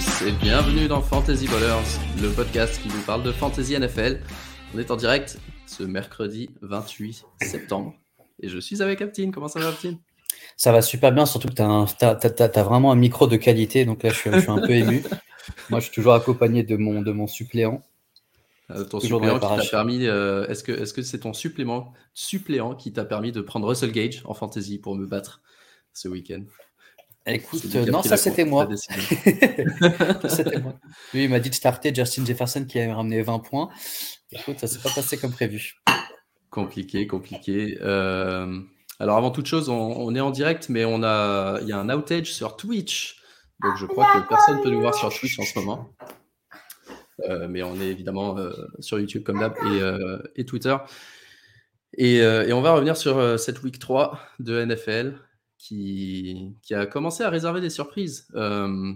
Tous et bienvenue dans Fantasy Ballers, le podcast qui vous parle de Fantasy NFL. On est en direct ce mercredi 28 septembre et je suis avec Aptine. Comment ça va Aptine? Ça va super bien, surtout que tu as, vraiment un micro de qualité, donc là je suis, un peu ému. Moi je suis toujours accompagné de mon, de mon suppléant. Euh, ton suppléant qui t'a permis, euh, est-ce que est-ce que c'est ton supplément suppléant qui t'a permis de prendre Russell Gage en fantasy pour me battre ce week-end? Écoute, non, ça c'était moi. c'était moi. Lui, il m'a dit de starter Justin Jefferson qui avait ramené 20 points. Écoute, ça s'est pas passé comme prévu. Compliqué, compliqué. Euh, alors avant toute chose, on, est en direct, mais on a, il y a un outage sur Twitch. Donc je crois que personne ne peut nous voir sur Twitch en ce moment. Euh, mais on est évidemment euh, sur YouTube comme d'hab et, et, Twitter. Et, et, on va revenir sur cette week 3 de NFL qui, a commencé à réserver des surprises. Euh,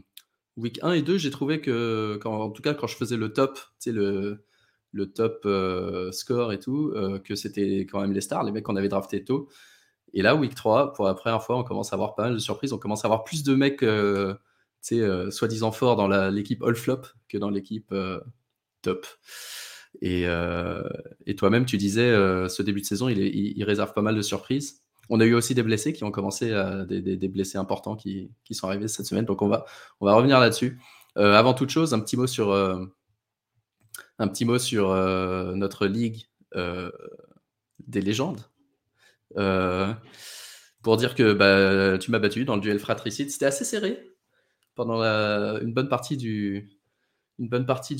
week 1 et 2, j'ai trouvé que, quand, en tout cas, quand je faisais le top, le, le top euh, score et tout, euh, que c'était quand même les stars, les mecs qu'on avait drafté tôt. Et là, week 3, pour la première fois, on commence à avoir pas mal de surprises. On commence à avoir plus de mecs, sais, soi-disant forts dans l'équipe all flop que dans l'équipe top. Et, toi-même, tu disais, ce début de saison, il, réserve pas mal de surprises. On a eu aussi des blessés qui ont commencé, à, des, blessés importants qui, sont arrivés cette semaine. Donc on va, revenir là-dessus. Euh, avant toute chose, un petit mot sur, euh, euh, notre ligue des légendes. pour dire que bah, tu m'as battu dans le duel fratricide. C'était assez serré pendant une bonne partie du,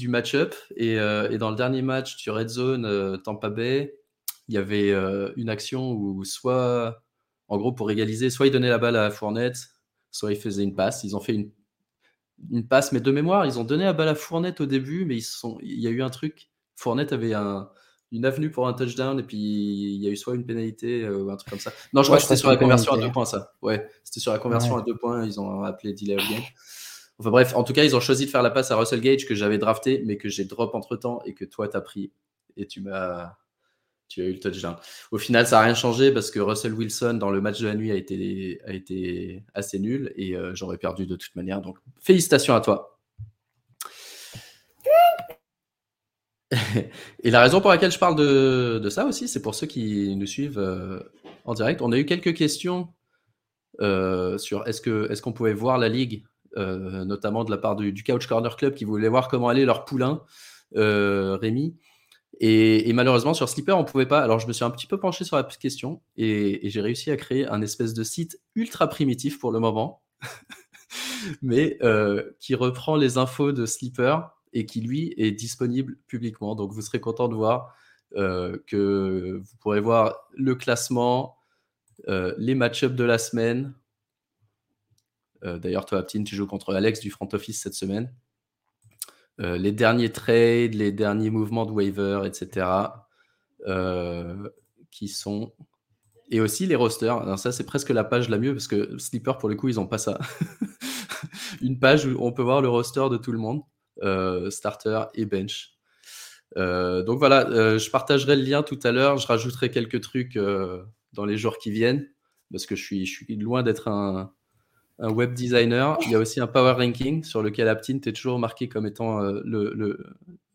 match-up. Et, et, dans le dernier match du Red Zone Tampa Bay, il y avait euh, une action où soit, en gros, pour égaliser, soit il donnait la balle à Fournette, soit il faisait une passe. Ils ont fait une, une passe, mais de mémoire, ils ont donné la balle à Fournette au début, mais ils sont, il y a eu un truc. Fournette avait un, une avenue pour un touchdown, et puis il y a eu soit une pénalité euh, ou un truc comme ça. Non, je crois que c'était sur la conversion à deux points, ça. Ouais, c'était sur la conversion à deux points, ils ont appelé delay of game. Enfin bref, en tout cas, ils ont choisi de faire la passe à Russell Gage que j'avais drafté, mais que j'ai drop entre temps et que toi, tu as pris. Et tu m'as tu as eu le touchdown. Au final, ça n'a rien changé parce que Russell Wilson, dans le match de la nuit, a été, assez nul et euh, j'aurais perdu de toute manière. Donc, félicitations à toi. et la raison pour laquelle je parle de, ça aussi, c'est pour ceux qui nous suivent euh, en direct. On a eu quelques questions euh, sur est-ce qu'on est qu'on pouvait voir la ligue, notamment de la part du, du, Couch Corner Club qui voulait voir comment allait leur poulain, Rémi. Et, malheureusement, sur Slipper, on pouvait pas. Alors, je me suis un petit peu penché sur la question et, j'ai réussi à créer un espèce de site ultra primitif pour le moment, mais euh, qui reprend les infos de Slipper et qui, lui, est disponible publiquement. Donc, vous serez content de voir euh, que vous pourrez voir le classement, euh, les match-ups de la semaine. D'ailleurs, toi, Aptine, tu joues contre Alex du front office cette semaine. Euh, les derniers trades, les derniers mouvements de waiver, etc. Euh, qui sont. Et aussi les rosters. Ça, c'est presque la page la mieux parce que Slipper, pour le coup, ils n'ont pas ça. Une page où on peut voir le roster de tout le monde, euh, starter et bench. donc voilà, je partagerai le lien tout à l'heure. Je rajouterai quelques trucs dans les jours qui viennent parce que je suis loin d'être un, un web designer. Il y a aussi un power ranking sur lequel Aptin est toujours marqué comme étant euh, le,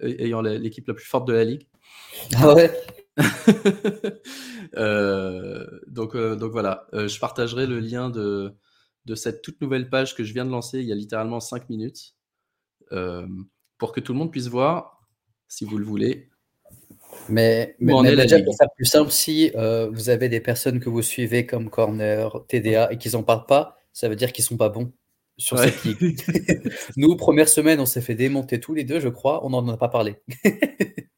ayant l'équipe la plus forte de la ligue. Ah ouais. Euh, donc, euh, donc voilà, je partagerai le lien de, de cette toute nouvelle page que je viens de lancer il y a littéralement 5 minutes pour que tout le monde puisse voir, si vous le voulez. Mais, mais, on est déjà pour plus simple, si vous avez des personnes que vous suivez comme Corner, TDA et qu'ils n'en parlent pas, ça veut dire qu'ils sont pas bons sur cette ligue. Nous, première semaine, on s'est fait démonter tous les deux, je crois. On n'en a pas parlé.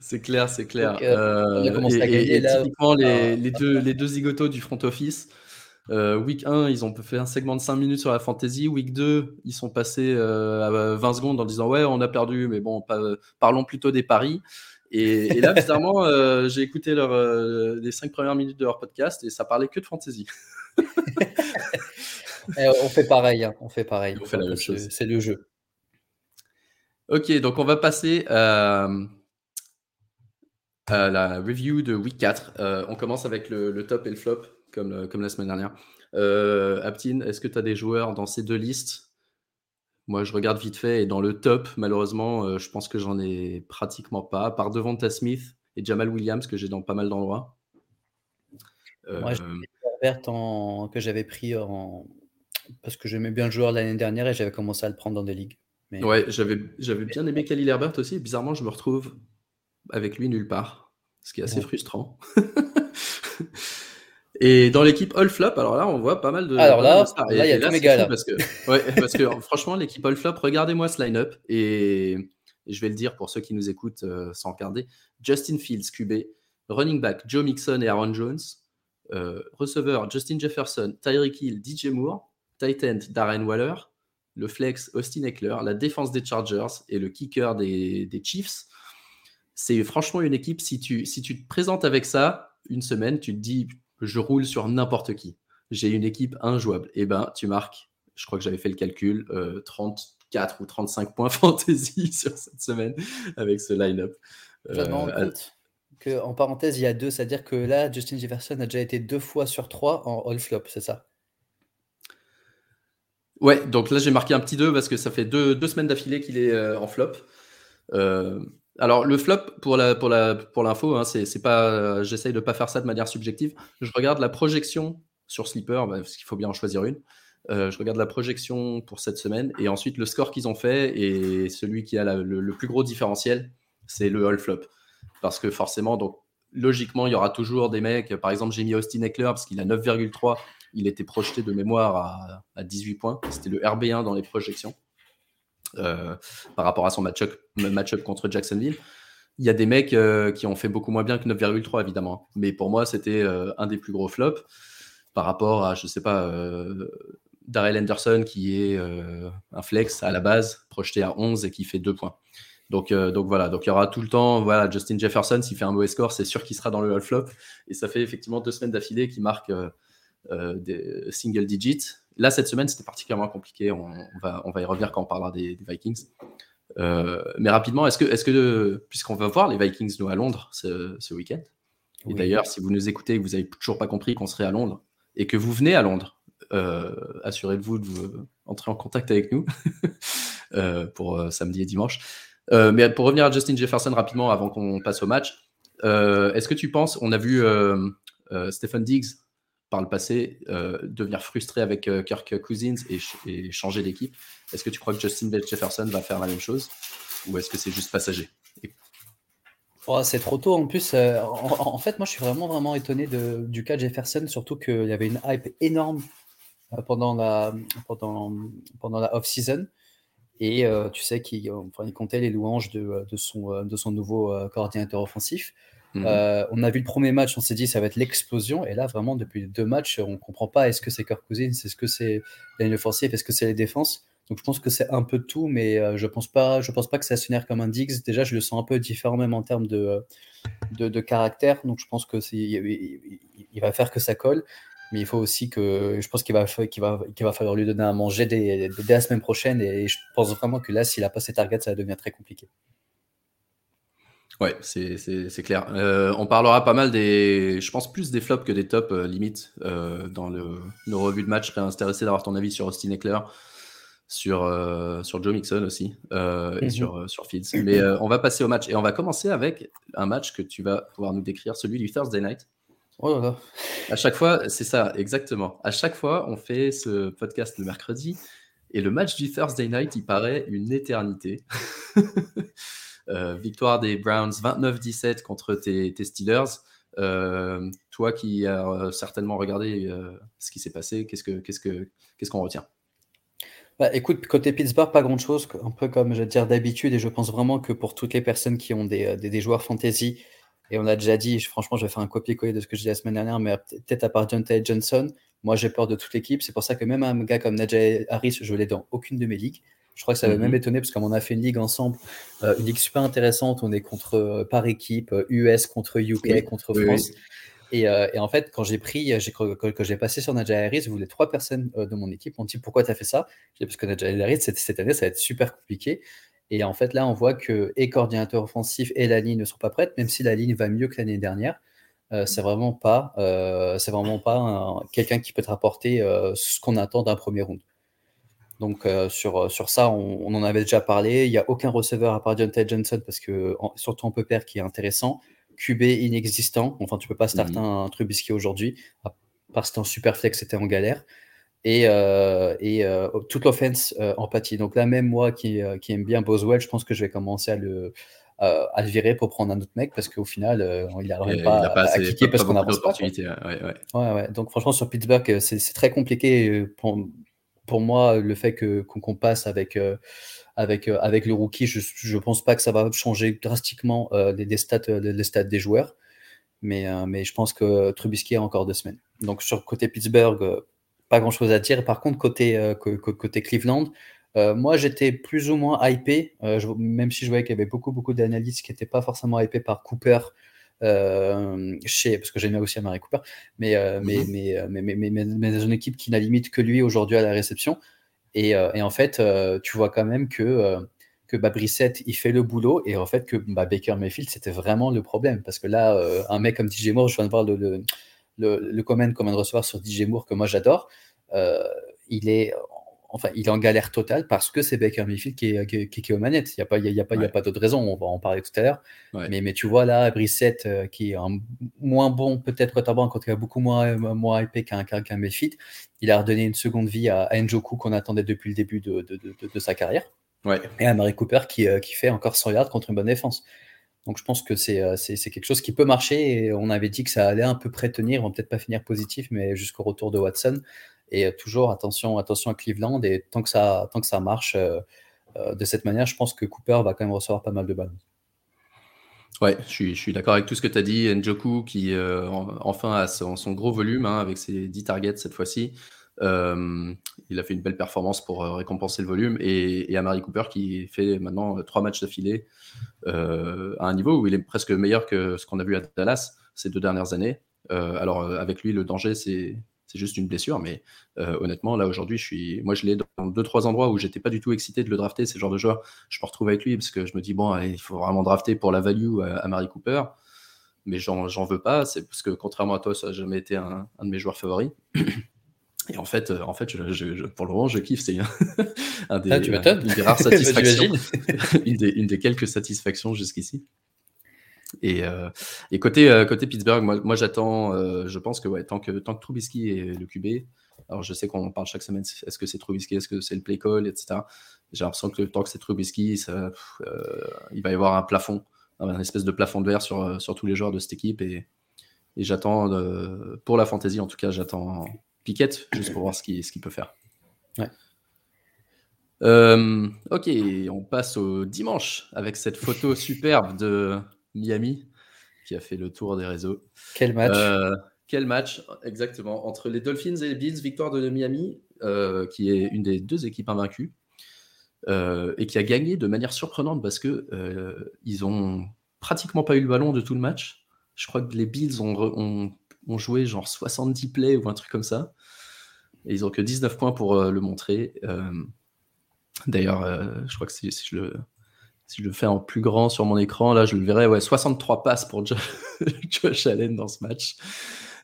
c'est clair, c'est clair. Euh, on a commencé à gagner là. Typiquement, les, les, deux, les deux zigotos du front office. Euh, week 1, ils ont fait un segment de 5 minutes sur la fantasy. Week 2, ils sont passés euh, à 20 secondes en disant Ouais, on a perdu, mais bon, parlons plutôt des paris. Et, là, bizarrement, j'ai écouté leur, les 5 premières minutes de leur podcast et ça parlait que de fantasy. Eh, on fait pareil, hein. on fait pareil. C'est le jeu. Ok, donc on va passer à, la review de week 4. Euh, on commence avec le, top et le flop, comme, comme la semaine dernière. Euh, Aptine, est-ce que tu as des joueurs dans ces deux listes? Moi, je regarde vite fait et dans le top, malheureusement, je pense que j'en ai pratiquement pas, par devant Ta Smith et Jamal Williams que j'ai dans pas mal d'endroits. Moi, j'ai Herbert en... que j'avais pris en... parce que j'aimais bien le joueur l'année dernière et j'avais commencé à le prendre dans des ligues. Mais... Ouais, j'avais, j'avais bien aimé Khalil Herbert aussi. Bizarrement, je me retrouve avec lui nulle part, ce qui est assez frustrant. Et dans l'équipe All Flop, alors là, on voit pas mal de. Alors là, il y a tous mes gars là. Parce que, ouais, parce que franchement, l'équipe All Flop, regardez-moi ce line-up. Et, je vais le dire pour ceux qui nous écoutent euh, sans regarder Justin Fields, QB. Running back, Joe Mixon et Aaron Jones. Euh, receveur, Justin Jefferson, Tyreek Hill, DJ Moore. Tight end, Darren Waller. Le flex, Austin Eckler. La défense des Chargers et le kicker des, des Chiefs. C'est franchement une équipe, si tu, si tu te présentes avec ça, une semaine, tu te dis je roule sur n'importe qui. J'ai une équipe injouable. Eh ben, tu marques, je crois que j'avais fait le calcul, 34 euh, ou 35 points fantasy sur cette semaine avec ce line-up. Euh, compte qu'en parenthèse, il y a deux, c'est-à-dire que là, Justin Jefferson a déjà été deux fois sur trois en all flop, c'est ça? Ouais, donc là j'ai marqué un petit 2 parce que ça fait deux, deux semaines d'affilée qu'il est euh, en flop. Euh, alors, le flop, pour l'info, hein, c'est, pas, j'essaye de pas faire ça de manière subjective. Je regarde la projection sur Sleeper, bah, parce qu'il faut bien en choisir une. Euh, je regarde la projection pour cette semaine et ensuite le score qu'ils ont fait et celui qui a le, plus gros différentiel, c'est le all flop. Parce que forcément, donc logiquement, il y aura toujours des mecs. Par exemple, j'ai mis Austin Eckler parce qu'il a 9,3. Il était projeté de mémoire à, à 18 points. C'était le RB1 dans les projections. Euh, par rapport à son match-up match contre Jacksonville. Il y a des mecs euh, qui ont fait beaucoup moins bien que 9,3 évidemment. Mais pour moi, c'était euh, un des plus gros flops par rapport à, je sais pas, Darrell Anderson qui est un flex à la base, projeté à 11 et qui fait 2 points. Donc, donc voilà, donc il y aura tout le temps, voilà, Justin Jefferson, s'il fait un mauvais score, c'est sûr qu'il sera dans le flop. Et ça fait effectivement deux semaines d'affilée qu'il marque des single digits. Là, cette semaine, c'était particulièrement compliqué. On, va, on va y revenir quand on parlera des, Vikings. Euh, mais rapidement, est-ce que, est que puisqu'on va voir les Vikings, nous, à Londres ce, week-end, et d'ailleurs, si vous nous écoutez et que vous n'avez toujours pas compris qu'on serait à Londres, et que vous venez à Londres, euh, assurez-vous de vous entrer en contact avec nous euh, pour samedi et dimanche. mais pour revenir à Justin Jefferson rapidement avant qu'on passe au match, est-ce que tu penses, on a vu Stephen Diggs par le passé euh, devenir frustré avec euh, Kirk Cousins et, changer d'équipe. Est-ce que tu crois que Justin Jefferson va faire la même chose ou est-ce que c'est juste passager? Oh, C'est trop tôt en plus. Euh, en, fait, moi je suis vraiment vraiment étonné de, du cas de Jefferson, surtout qu'il y avait une hype énorme pendant la, pendant, pendant la off-season. Et tu sais qu'il enfin, il comptait les louanges de, de, son, de son nouveau coordinateur offensif. Mhm. Euh, on a vu le premier match, on s'est dit ça va être l'explosion. Et là, vraiment, depuis deux matchs, on ne comprend pas est-ce que c'est Kirk Cousins, est-ce que c'est la ligne est-ce que c'est les défenses? Donc je pense que c'est un peu tout, mais euh, je pense pas, je pense pas que ça se comme un Diggs. Déjà, je le sens un peu différent même en termes de, de, caractère. Donc je pense que il, il, va faire que ça colle. Mais il faut aussi que, je pense qu'il va, qu'il va, va falloir lui donner à manger dès, dès, la semaine prochaine. Et je pense vraiment que là, s'il a pas ses targets, ça va devenir très compliqué. Ouais, c'est clair. Euh, on parlera pas mal des, je pense plus des flops que des tops euh, limites euh, dans le, nos revues de match. Je serais intéressé d'avoir ton avis sur Austin Eckler, sur, sur Joe Mixon aussi et mhm. sur, sur Fields. Mais on va passer au match et on va commencer avec un match que tu vas pouvoir nous décrire, celui du Thursday Night. Oh là là. À chaque fois, c'est ça, exactement. À chaque fois, on fait ce podcast le mercredi et le match du Thursday Night, il paraît une éternité. Euh, victoire des Browns 29-17 contre tes, Steelers. Euh, toi qui as euh, certainement regardé ce qui s'est passé, qu'est-ce qu'on retient? Bah, écoute, côté Pittsburgh, pas grand-chose, un peu comme je vais dire d'habitude, et je pense vraiment que pour toutes les personnes qui ont des, joueurs fantasy, et on a déjà dit, franchement, je vais faire un copier-coller de ce que je disais la semaine dernière, mais peut-être à part John Johnson, moi j'ai peur de toute l'équipe. C'est pour ça que même un gars comme Najee Harris, je l'ai dans aucune de mes ligues. Je crois que ça va même mhm. étonné parce qu'on a fait une ligue ensemble, euh, une ligue super intéressante. On est contre euh, par équipe, US euh, contre UK, contre France. Et, en fait, quand j'ai pris, que, j'ai passé sur Nadja Harris, vous les trois personnes de mon équipe m'ont dit pourquoi tu as fait ça? J'ai parce que Nadja Harris cette, cette, année ça va être super compliqué. Et en fait là, on voit que et coordinateur offensif et la ligne ne sont pas prêtes, même si la ligne va mieux que l'année dernière. c'est vraiment pas, c'est vraiment pas quelqu'un qui peut te rapporter ce qu'on attend d'un premier round. Donc sur, sur ça, on, en avait déjà parlé. Il n'y a aucun receveur à part Jonathan Johnson, parce que surtout en peur qui est intéressant. QB inexistant. Enfin, tu peux pas starter mmh un Trubisky aujourd'hui. Part si en super flex, c'était en galère. Et, et toute l'offense en pâtit. Donc là, même moi qui, qui aime bien Boswell, je pense que je vais commencer à le, euh, à le virer pour prendre un autre mec parce qu'au final, euh, il n'arrive pas, pas, à kicker parce qu'on ouais. Ouais, ouais. Donc franchement, sur Pittsburgh, euh, c'est très compliqué pour, pour moi le fait qu'on passe avec, avec, avec le rookie. Je ne pense pas que ça va changer drastiquement les, stats, les, stats des joueurs. Mais, mais je pense que Trubisky a encore deux semaines. Donc sur côté Pittsburgh, pas grand chose à dire. Par contre, côté, côté Cleveland, euh, moi, j'étais plus ou moins hypé, euh, même si je voyais qu'il y avait beaucoup, beaucoup d'analystes qui n'étaient pas forcément hypés par Cooper, euh, chez, parce que j'aime aussi Amari Cooper, mais, mais, mais, mais, mais, mais, mais, une équipe qui n'a limite que lui aujourd'hui à la réception. Et, et en fait, tu vois quand même que, que bah, Brissette, il fait le boulot, et en fait, que bah, Baker Mayfield, c'était vraiment le problème. Parce que là, un mec comme DJ Moore, je viens de voir le, le, le, le comment de recevoir sur DJ Moore, que moi j'adore. il est enfin, il est en galère totale parce que c'est Baker Mayfield qui est, qui, qui, aux manettes. Il n'y a pas, il y a, pas, a pas d'autre raison. On va en parler tout à l'heure. Mais, mais tu vois là, Brissette, euh, qui est un moins bon, peut-être quarterback, quand il a beaucoup moins, moins hypé qu'un qu Mayfield, il a redonné une seconde vie à, Njoku qu'on attendait depuis le début de, de, de, sa carrière. Et à Marie Cooper qui, euh, qui fait encore 100 yards contre une bonne défense. Donc je pense que euh, c'est quelque chose qui peut marcher et on avait dit que ça allait un peu près tenir, on va peut-être pas finir positif, mais jusqu'au retour de Watson. Et euh, toujours attention, attention à Cleveland. Et tant que ça, tant que ça marche euh, euh, de cette manière, je pense que Cooper va quand même recevoir pas mal de balles. Ouais, je suis, d'accord avec tout ce que tu as dit. Njoku qui enfin a son, gros volume hein, avec ses 10 targets cette fois-ci. il a fait une belle performance pour récompenser le volume. Et, et Amari Cooper qui fait maintenant trois matchs d'affilée à un niveau où il est presque meilleur que ce qu'on a vu à Dallas ces deux dernières années. alors avec lui, le danger, c'est c'est juste une blessure, mais euh, honnêtement, là aujourd'hui, je suis, moi je l'ai dans deux trois endroits où j'étais pas du tout excité de le drafter. C'est le genre de joueur, je me retrouve avec lui parce que je me dis bon, il faut vraiment drafter pour la value à, Marie Cooper, mais j'en veux pas. C'est parce que contrairement à toi, ça n'a jamais été un, de mes joueurs favoris. Et en fait, euh, en fait, je, pour le moment, je kiffe. C'est un, des, ah, une des rares satisfactions, une, des, une des quelques satisfactions jusqu'ici. Et, euh, et côté, euh, côté Pittsburgh, moi, moi j'attends, euh, je pense que, ouais, tant que, tant que Trubisky est le QB, alors je sais qu'on parle chaque semaine, est-ce que c'est Trubisky, est-ce que c'est le play call, etc. J'ai l'impression que tant que c'est Trubisky, ça, il va y avoir un plafond, un espèce de plafond de verre sur, sur tous les joueurs de cette équipe. Et, et j'attends, pour la fantasy en tout cas, j'attends Piquette juste pour voir ce qu'il ce qu'il peut faire. Ouais. ok, on passe au dimanche avec cette photo superbe de Miami, qui a fait le tour des réseaux. Quel match euh, Quel match, exactement. Entre les Dolphins et les Bills, victoire de Miami, euh, qui est une des deux équipes invaincues, euh, et qui a gagné de manière surprenante parce que ils ont pratiquement pas eu le ballon de tout le match. Je crois que les Bills ont, ont, joué genre 70 plays ou un truc comme ça. Et ils ont que 19 points pour le montrer. D'ailleurs, je crois que si, si je le si je le fais en plus grand sur mon écran, là, je le verrai, ouais, 63 passes pour Josh Allen dans ce match.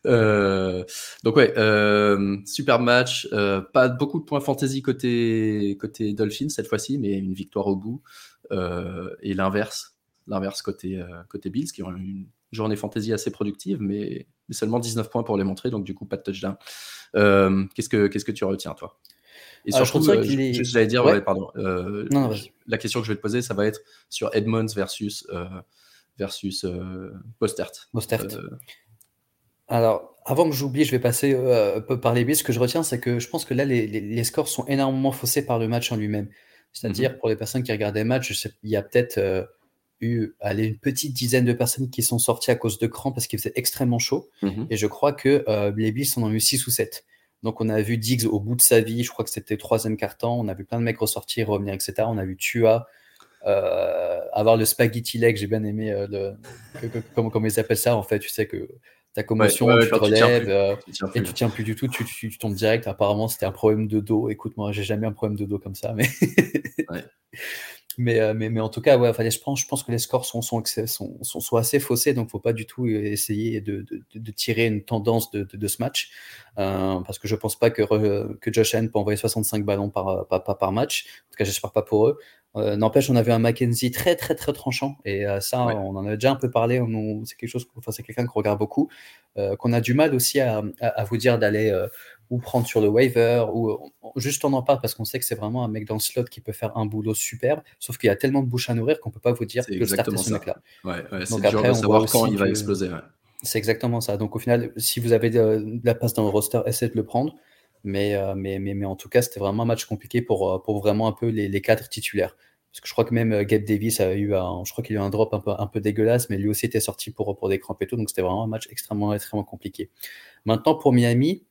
Euh, donc ouais, euh, super match. Euh, pas beaucoup de points fantasy côté côté cette fois-ci, mais une victoire au bout. et l'inverse, l'inverse côté côté Bills qui ont une journée fantasy assez productive, mais, mais, seulement 19 points pour les montrer, donc du coup pas de touchdown. qu'est-ce que qu'est-ce que tu retiens toi? Et ah, surtout, euh, j'allais dire, pardon. Euh, la question que je vais te poser, ça va être sur Edmonds versus, euh, versus Postert. Alors, avant que j'oublie, je vais passer par les billes. Ce que je retiens, c'est que je pense que là, les, les, scores sont énormément faussés par le match en lui-même. C'est-à-dire, mhm. pour les personnes qui regardaient le match, il y a peut-être eu allez, une petite dizaine de personnes qui sont sorties à cause de cran parce qu'il faisait extrêmement chaud. Mhm. Et je crois que les Bills en ont eu 6 ou 7. Donc on a vu Diggs au bout de sa vie, je crois que c'était le troisième carton, on a vu plein de mecs ressortir, revenir, etc. On a vu Tua euh, avoir le spaghetti leg, j'ai bien aimé euh, le, comment, ils appellent ça en fait, tu sais que ta commotion, tu te relèves euh, et tu tiens plus du tout, tu, tombes direct. Apparemment c'était un problème de dos. Écoute, moi j'ai jamais un problème de dos comme ça, mais Mais, euh, mais, mais, en tout cas, ouais, je, pense, je pense que les scores sont, sont, sont, sont, assez faussés, donc il ne faut pas du tout essayer de, de, de tirer une tendance de, de ce match. Euh, parce que je ne pense pas que, que Josh Allen peut envoyer 65 ballons par, par, par, match. En tout cas, j'espère pas pour eux. Euh, n'empêche, on avait un Mackenzie très, très, très tranchant. Et ça, on en a déjà un peu parlé. C'est quelque chose, enfin, c'est quelqu'un qu'on regarde beaucoup. qu'on a du mal aussi à, à, vous dire d'aller ou prendre sur le waiver, ou juste on en parle parce qu'on sait que c'est vraiment un mec dans le slot qui peut faire un boulot superbe, sauf qu'il y a tellement de bouches à nourrir qu'on peut pas vous dire que le start est ce mec-là. Ouais, ouais, c'est dur de savoir quand il va exploser. C'est exactement ça. Donc au final, si vous avez de, la place dans le roster, essayez de le prendre. Mais, euh, mais, mais, mais, en tout cas, c'était vraiment un match compliqué pour, euh, pour vraiment un peu les, les cadres titulaires. Parce que je crois que même euh, Gabe Davis a eu un, je crois qu'il a eu un drop un peu, un peu dégueulasse, mais lui aussi était sorti pour, pour des crampes et tout. Donc c'était vraiment un match extrêmement, extrêmement compliqué. Maintenant, pour Miami,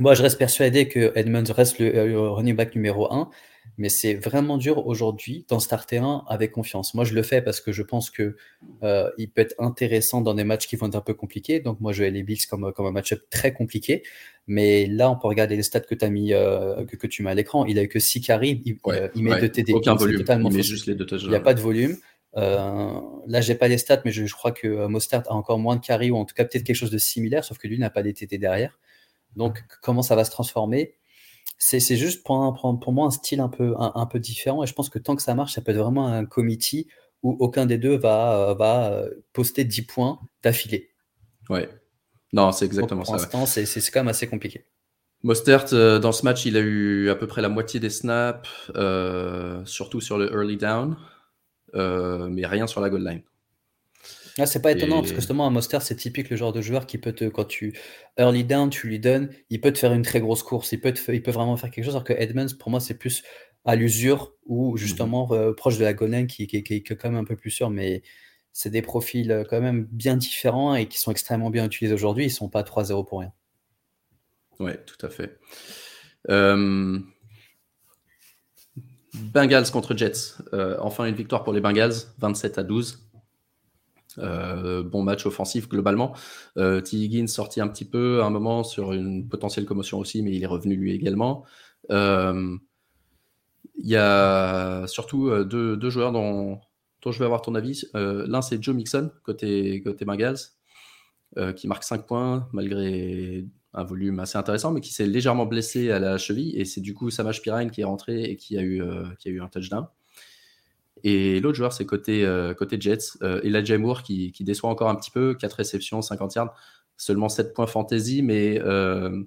moi, je reste persuadé que Edmonds reste le, euh, running back numéro 1, mais c'est vraiment dur aujourd'hui d'en starter un avec confiance. Moi, je le fais parce que je pense que euh, il peut être intéressant dans des matchs qui vont être un peu compliqués. Donc, moi, je vais les Bills comme, comme un match-up très compliqué. Mais là, on peut regarder les stats que, as mis, euh, que, tu mets à l'écran. Il a eu que 6 carries, il, met 2 TD. Aucun volume. il met juste les deux Il n'y a pas de volume. Euh, là, j'ai pas les stats, mais je, je crois que Mostert a encore moins de carries, ou en tout cas peut-être quelque chose de similaire, sauf que lui n'a pas des TT derrière. Donc, comment ça va se transformer? C'est juste pour, pour, moi un style un peu, un, peu différent. Et je pense que tant que ça marche, ça peut être vraiment un committee où aucun des deux va, va euh, poster 10 points d'affilée. Ouais. Non, c'est exactement ça. Pour l'instant, c'est quand même assez compliqué. Mostert, euh, dans ce match, il a eu à peu près la moitié des snaps, euh, surtout sur le early down, mais rien sur la goal line. Ah, c'est pas étonnant, parce que justement, un Monster, c'est typique le genre de joueur qui peut te, quand tu early down, tu lui donnes, il peut te faire une très grosse course, il peut, il peut vraiment faire quelque chose, alors que Edmonds, pour moi, c'est plus à l'usure ou mmh justement euh, proche de la qui, qui, qui, est quand même un peu plus sûr, mais c'est des profils euh, quand même bien différents et qui sont extrêmement bien utilisés aujourd'hui. Ils sont pas 3-0 pour rien. Ouais, tout à fait. Bengals contre Jets. Euh, enfin, une victoire pour les Bengals, 27 à 12. Euh, bon match offensif globalement. Euh, T. Higgins sorti un petit peu à un moment sur une potentielle commotion aussi, mais il est revenu lui également. Euh, il y a surtout euh, deux, joueurs dont, je vais avoir ton avis. L'un, c'est Joe Mixon, côté, côté Bengals, qui marque 5 points malgré un volume assez intéressant, mais qui s'est légèrement blessé à la cheville. Et c'est du coup Samash Pirine qui est rentré et qui a eu un touchdown. Et l'autre joueur, c'est côté, euh, côté Jets, euh, Elijah Moore, qui, qui, déçoit encore un petit peu, 4 réceptions, 50 yards, seulement 7 points fantasy, mais euh,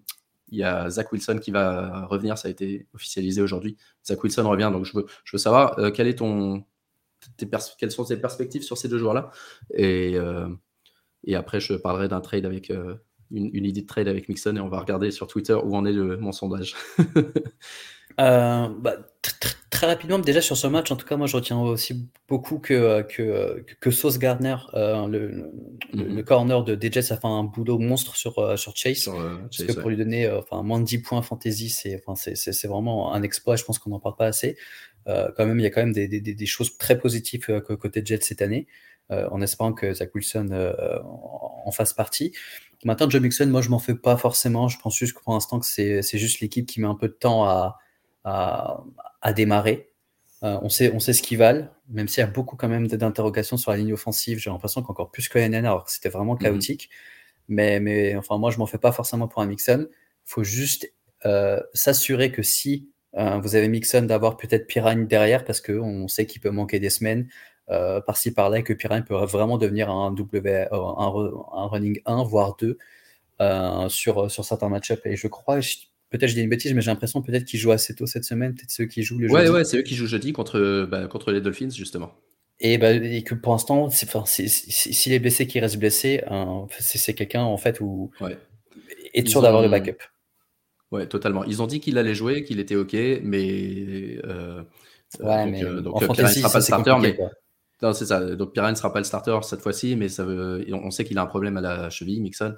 il y a Zach Wilson qui va revenir, ça a été officialisé aujourd'hui. Zach Wilson revient, donc je veux, je veux savoir euh, quelles sont tes perspectives sur ces deux joueurs-là? Et, et après, je parlerai d'un trade avec une, une, idée de trade avec Mixon et on va regarder sur Twitter où en est le, mon sondage. bah, très rapidement, déjà sur ce match, en tout cas, moi je retiens aussi beaucoup que, euh, que, euh, que Sauce Gardner, euh, le, le, mhm. corner de DJ, a fait un boulot monstre sur, sur Chase. parce que pour lui donner enfin, moins de 10 points fantasy, c'est enfin, c'est vraiment un exploit. Je pense qu'on n'en parle pas assez. quand même, il y a quand même des, des, des choses très positives côté Jet cette année, en espérant que Zach Wilson en fasse partie. Maintenant, Joe Mixon, moi je m'en fais pas forcément. Je pense juste que pour l'instant que c'est juste l'équipe qui met un peu de temps à à, à démarrer. Euh, on, sait, on sait ce qu'ils valent, même s'il y a beaucoup quand même d'interrogations sur la ligne offensive. J'ai l'impression qu'encore plus que NN, alors que c'était vraiment mhm. chaotique. mais, mais enfin, moi, je m'en fais pas forcément pour un Mixon. Il faut juste euh, s'assurer que si euh, vous avez Mixon, d'avoir peut-être Pirine derrière, parce qu'on sait qu'il peut manquer des semaines par-ci par-là, et que Pirine peut vraiment devenir un, w, un, un running 1, voire 2 sur, sur certains match-ups. Et je crois, Peut-être je dis une bêtise, mais j'ai l'impression peut-être qu'ils jouent assez tôt cette semaine, peut-être ceux qui jouent le jeudi. Ouais, ouais, c'est eux qui jouent jeudi contre, bah, contre les Dolphins, justement. Et, bah, et que pour l'instant, s'il est blessé, qu'il reste blessé, hein, c'est quelqu'un en fait où ouais. est sûr d'avoir le backup. Ouais, totalement. Ils ont dit qu'il allait jouer, qu'il était OK, mais. Euh, ouais, donc, mais euh, donc, en sera pas le starter, mais. Non, c'est ça. Donc Pirine ne sera pas le starter cette fois-ci, mais ça veut... on sait qu'il a un problème à la cheville, Mixon,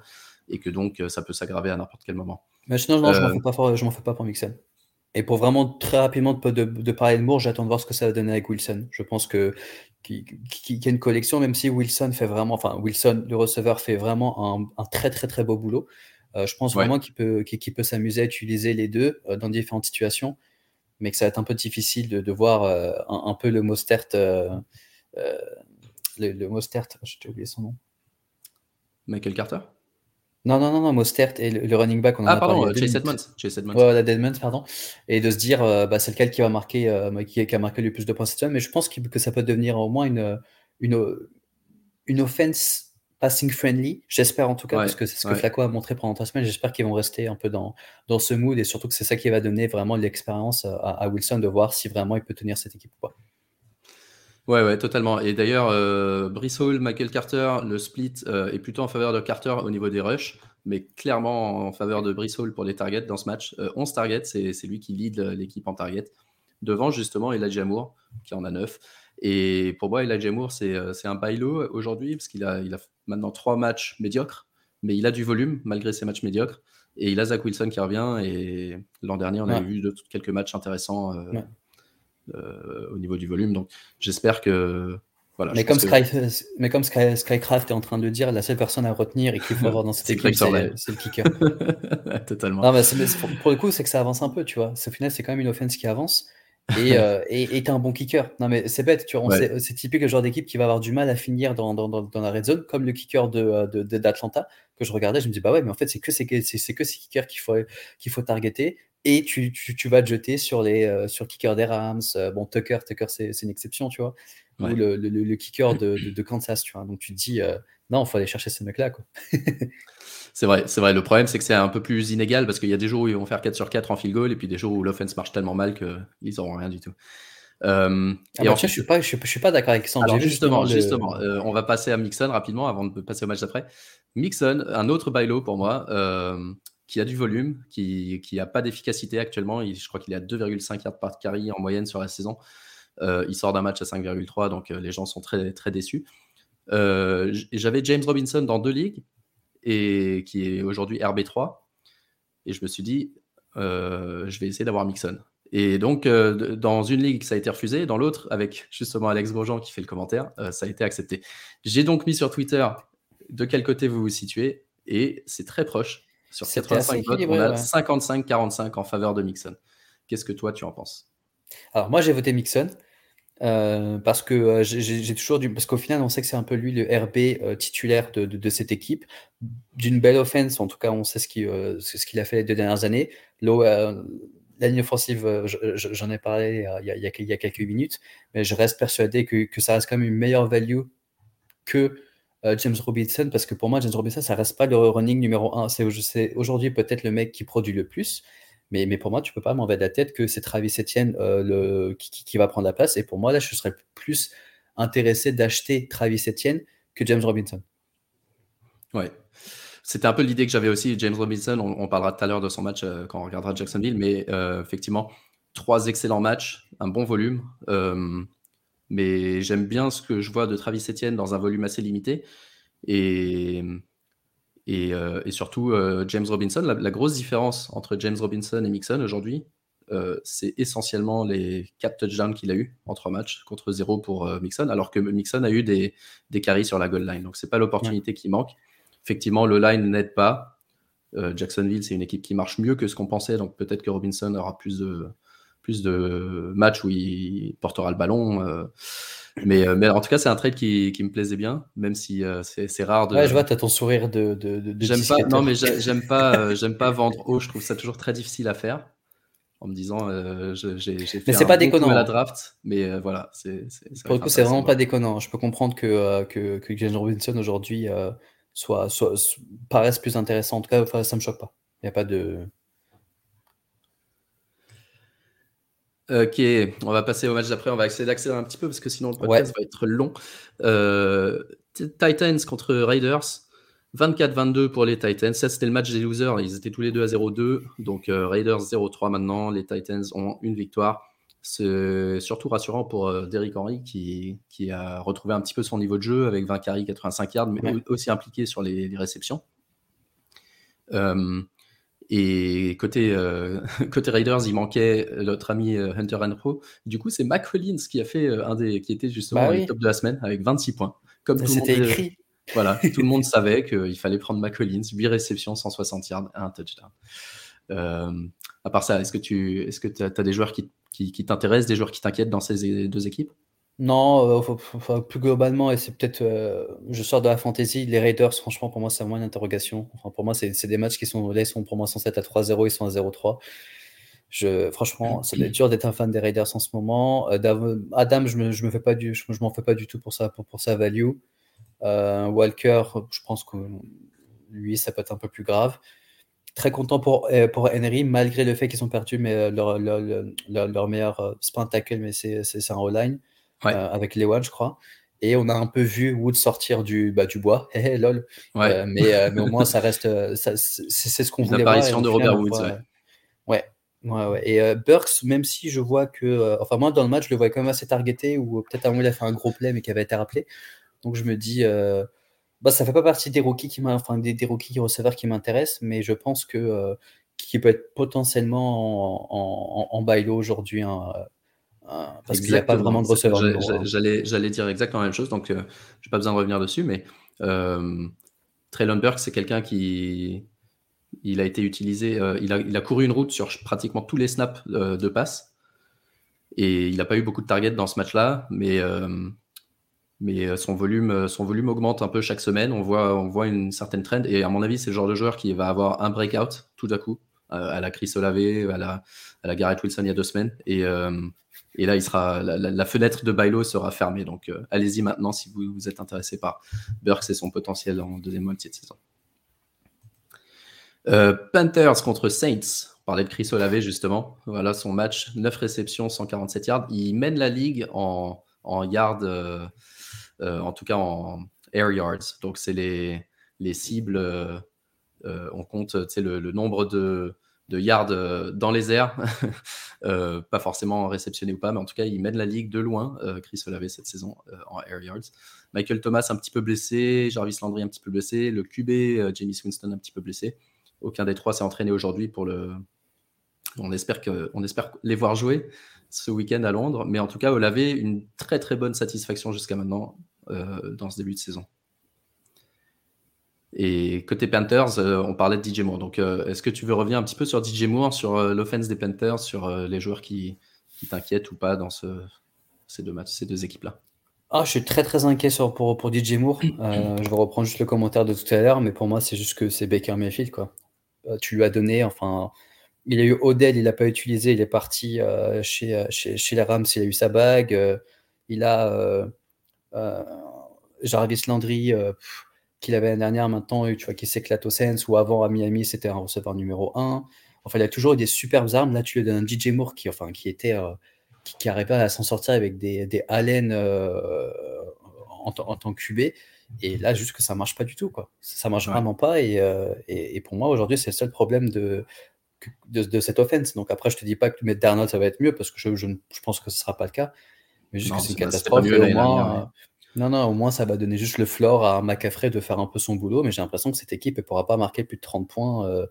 et que donc ça peut s'aggraver à n'importe quel moment. Mais non, non, je m'en euh, fais, pas, fais pas pour Mixon. Et pour vraiment très rapidement de, de, parler de Moore, j'attends de voir ce que ça va donner avec Wilson. Je pense que qu'il y a une collection, même si Wilson fait vraiment, enfin Wilson, le receveur, fait vraiment un, un très très très beau boulot. Euh, je pense vraiment qu'il peut, qu'il peut s'amuser à utiliser les deux euh, dans différentes situations. mais que ça va être un peu difficile de, voir un, peu le Mostert. le, le Mostert, j'ai oublié son nom. Michael Carter? Non, non, non, non, Mostert et le, running back, on en ah, pardon, Chase Edmonds. Chase Edmonds. Ouais, Edmonds, pardon. Et de se dire, bah, c'est lequel qui va marquer, qui, a marqué le plus de points cette semaine. Mais je pense que ça peut devenir au moins une, une, une offense passing friendly. J'espère en tout cas, parce que c'est ce que Flaco a montré pendant trois semaines. J'espère qu'ils vont rester un peu dans, dans ce mood et surtout que c'est ça qui va donner vraiment l'expérience à, Wilson de voir si vraiment il peut tenir cette équipe ou pas. Ouais, ouais, totalement. Et d'ailleurs, euh, Hall, Michael Carter, le split euh, est plutôt en faveur de Carter au niveau des rushs, mais clairement en faveur de Hall pour les targets dans ce match. 11 euh, targets, c'est lui qui lead l'équipe en target. Devant, justement, Elijah Moore, qui en a 9. Et pour moi, Elijah Moore, c'est un bailo aujourd'hui, parce qu'il a, il a maintenant trois matchs médiocres, mais il a du volume malgré ses matchs médiocres. Et il a Zach Wilson qui revient. Et l'an dernier, on a vu quelques matchs intéressants euh, euh, au niveau du volume. Donc j'espère que. Voilà, mais, comme mais comme Skycraft est en train de dire, la seule personne à retenir et qu'il faut avoir dans cette équipe, c'est le kicker. Totalement. Non, mais pour, le coup, c'est que ça avance un peu, tu vois. Au final, c'est quand même une offense qui avance et euh, t'es un bon kicker. Non, mais c'est bête, tu vois, c'est typique le genre d'équipe qui va avoir du mal à finir dans, dans, dans, la red zone, comme le kicker de, d'Atlanta de, que je regardais. Je me dis, bah ouais, mais en fait, c'est que, c'est, c'est, que ces kickers qu'il faut, qu'il faut targeter. Et tu, tu, tu, vas te jeter sur les euh, sur le kicker des Rams. Euh, bon, Tucker, Tucker c'est, une exception, tu vois. Ou le, le, le, kicker de, de, Kansas, tu vois. Donc tu te dis, euh, non, il faut aller chercher ces mecs-là, quoi. C'est vrai, c'est vrai. Le problème, c'est que c'est un peu plus inégal parce qu'il y a des jours où ils vont faire 4 sur 4 en field goal et puis des jours où l'offense marche tellement mal qu'ils n'auront rien du tout. Euh, ah et bah je suis pas, je, suis pas d'accord avec ça. justement, justement, euh, on va passer à Mixon rapidement avant de passer au match d'après. Mixon, un autre bailo pour moi, euh, qui a du volume, qui n'a pas d'efficacité actuellement. Je crois qu'il est à 2,5 yards par carry en moyenne sur la saison. il sort d'un match à 5,3, donc les gens sont très, déçus. J'avais James Robinson dans deux ligues et qui est aujourd'hui RB3. Et je me suis dit, euh, je vais essayer d'avoir Mixon. Et donc, euh, dans une ligue, ça a été refusé. Dans l'autre, avec justement Alex Grosjean qui fait le commentaire, euh, ça a été accepté. J'ai donc mis sur Twitter de quel côté vous vous situez. Et c'est très proche. Sur 85 votes, on a 55-45 en faveur de Mixon. Qu'est-ce que toi, tu en penses? Alors, moi, j'ai voté Mixon. Euh, parce que euh, j'ai toujours du. Parce qu'au final, on sait que c'est un peu lui le RB euh, titulaire de, de, cette équipe. D'une belle offense, en tout cas, on sait ce qu'il ce qu'il a fait les deux dernières années. la ligne offensive, j'en ai parlé il y, a, il, y a, quelques minutes, mais je reste persuadé que, que, ça reste quand même une meilleure value que James Robinson, parce que pour moi, James Robinson, ça reste pas le running numéro un. C'est aujourd'hui peut-être le mec qui produit le plus. Mais, mais pour moi, tu peux pas m'enlever de la tête que c'est Travis Etienne euh, le, qui, qui, va prendre la place. Et pour moi, là, je serais plus intéressé d'acheter Travis Etienne que James Robinson. Ouais. C'était un peu l'idée que j'avais aussi. James Robinson, on, parlera tout à l'heure de son match euh, quand on regardera Jacksonville, mais euh, effectivement, trois excellents matchs, un bon volume. Mais j'aime bien ce que je vois de Travis Etienne dans un volume assez limité. Et euh, et, surtout, euh, James Robinson, la, grosse différence entre James Robinson et Mixon aujourd'hui, euh, c'est essentiellement les 4 touchdowns qu'il a eu en 3 matchs contre 0 pour Mixon, alors que Mixon a eu des, des carries sur la goal line. Donc, c'est pas l'opportunité qui manque. Effectivement, le line n'aide pas. Jacksonville, c'est une équipe qui marche mieux que ce qu'on pensait, donc peut-être que Robinson aura plus de, plus de matchs où il portera le ballon. Mais, euh, mais en tout cas, c'est un trade qui, qui, me plaisait bien, même si euh, c'est rare de. Ouais, je vois, tu as ton sourire de. de, de j'aime pas, non, mais j'aime pas, euh, j'aime pas vendre haut. Je trouve ça toujours très difficile à faire. En me disant, j'ai fait. Mais c'est pas déconnant. à la draft, mais voilà. c'est Pour le coup, c'est vraiment pas déconnant. Je peux comprendre que, que, que James Robinson aujourd'hui soit, soit, paraisse plus intéressant. En tout cas, ça me choque pas. Il n'y a pas de. Ok, on va passer au match d'après. On va essayer d'accélérer un petit peu parce que sinon le podcast va être long. Euh, Titans contre Raiders, 24-22 pour les Titans. Ça, c'était le match des losers. Ils étaient tous les deux à 0-2. Donc euh, Raiders 0-3 maintenant. Les Titans ont une victoire. C'est surtout rassurant pour euh, Derrick Henry qui, qui, a retrouvé un petit peu son niveau de jeu avec 20 carries, 85 yards, mais aussi impliqué sur les, les réceptions. Et côté, euh, côté Raiders, il manquait notre ami euh, Hunter Renfro. Du coup, c'est Mac Collins qui a fait euh, un des qui était justement bah top de la semaine avec 26 points. Comme c'était écrit. Voilà, tout le monde savait qu'il fallait prendre Mac Collins, 8 réceptions, 160 yards, un touchdown. à part ça, est-ce que tu est-ce que as, des joueurs qui, qui, qui t'intéressent, des joueurs qui t'inquiètent dans ces deux équipes? Non, euh, plus globalement, et c'est peut-être, euh, je sors de la fantasy, les Raiders, franchement, pour moi, c'est moins une interrogation. Enfin, pour moi, c'est des matchs qui sont, là, ils sont pour moi 107 à 3-0, ils sont à 0-3. Je, franchement, c'est dur d'être un fan des Raiders en ce moment. Adam, je me, je me fais pas du, je, m'en fais pas du tout pour ça, pour, pour sa value. Walker, je pense que lui, ça peut être un peu plus grave. Très content pour, euh, pour Henry, malgré le fait qu'ils ont perdu mais, euh, leur, leur, leur, meilleur euh, sprint tackle, mais c'est un O-line, avec Lewan, je crois. Et on a un peu vu Wood sortir du, bah, du bois, lol. mais, mais au moins, ça reste. c'est ce qu'on voulait voir. L'apparition de Robert Woods, ouais. Ouais, ouais. Et Burks, même si je vois que. enfin, moi, dans le match, je le voyais quand même assez targeté, ou peut-être à un moment, il a fait un gros play, mais qui avait été rappelé. Donc, je me dis bah, ça fait pas partie des rookies qui enfin, des, des rookies receveurs qui m'intéressent, mais je pense que euh, qui peut être potentiellement en, en, bailo aujourd'hui, hein, euh, parce qu'il n'y a pas vraiment de receveur. J'allais, j'allais dire exactement la même chose, donc je euh, j'ai pas besoin de revenir dessus, mais euh, Traylon Burke, c'est quelqu'un qui il a été utilisé, il, a, il, a, couru une route sur pratiquement tous les snaps de passe, et il n'a pas eu beaucoup de targets dans ce match-là, mais mais euh, son volume, euh, son volume augmente un peu chaque semaine. On voit, on voit une certaine trend. Et à mon avis, c'est le genre de joueur qui va avoir un breakout tout à coup, euh, à la Chris Olave, à la, à la Garrett Wilson il y a deux semaines. Et, et là, il sera, la, fenêtre de Bailo sera fermée. Donc, allez-y maintenant si vous, vous êtes intéressé par Burks et son potentiel en deuxième moitié de saison. Panthers contre Saints. On parlait de Chris Olave justement. Voilà son match, 9 réceptions, 147 yards. Il mène la ligue en, yards euh, en tout cas en air yards. Donc, c'est les, les cibles, euh, euh, on compte le, le nombre de, de yards dans les airs, pas forcément réceptionné ou pas, mais en tout cas, il mène la ligue de loin. Chris Olave cette saison en air yards. Michael Thomas un petit peu blessé, Jarvis Landry un petit peu blessé, le QB Jamie Winston un petit peu blessé. Aucun des trois s'est entraîné aujourd'hui pour le. On espère, on espère les voir jouer ce week-end à Londres. Mais en tout cas, Olave, une très très bonne satisfaction jusqu'à maintenant euh, dans ce début de saison. Et côté Panthers, euh, on parlait de DJ Moore. Donc, euh, est-ce que tu veux revenir un petit peu sur DJ Moore, sur l'offense des Panthers, sur les joueurs qui, t'inquiètent ou pas dans ces deux matchs, ces deux équipes-là? Ah, je suis très très inquiet sur, pour, pour DJ Moore. je vais reprendre juste le commentaire de tout à l'heure, mais pour moi, c'est juste que c'est Baker Mayfield. Quoi. tu lui as donné, enfin, il a eu Odell, il l'a pas utilisé, il est parti euh, chez, euh, chez, chez, les Rams, il a eu sa bague. Euh, il a Jarvis Landry, qu'il avait l'année dernière, maintenant, tu vois, qui s'éclate au Sens, ou avant à Miami, c'était un receveur numéro 1. Enfin, il a toujours eu des superbes armes. Là, tu lui donnes un DJ Moore qui, enfin, qui était. qui, qui arrivait à s'en sortir avec des, des Allen en, en, tant que QB. Et là, juste que ça marche pas du tout, quoi. Ça, marche vraiment pas. Et, et, et, pour moi, aujourd'hui, c'est le seul problème de, de, cette offense. Donc après, je te dis pas que mets Darnold, ça va être mieux parce que je, je, pense que ce sera pas le cas. Mais juste que c'est une catastrophe. au moins, non, non, au moins ça va donner juste le floor à McAfee de faire un peu son boulot. Mais j'ai l'impression que cette équipe ne pourra pas marquer plus de 30 points euh,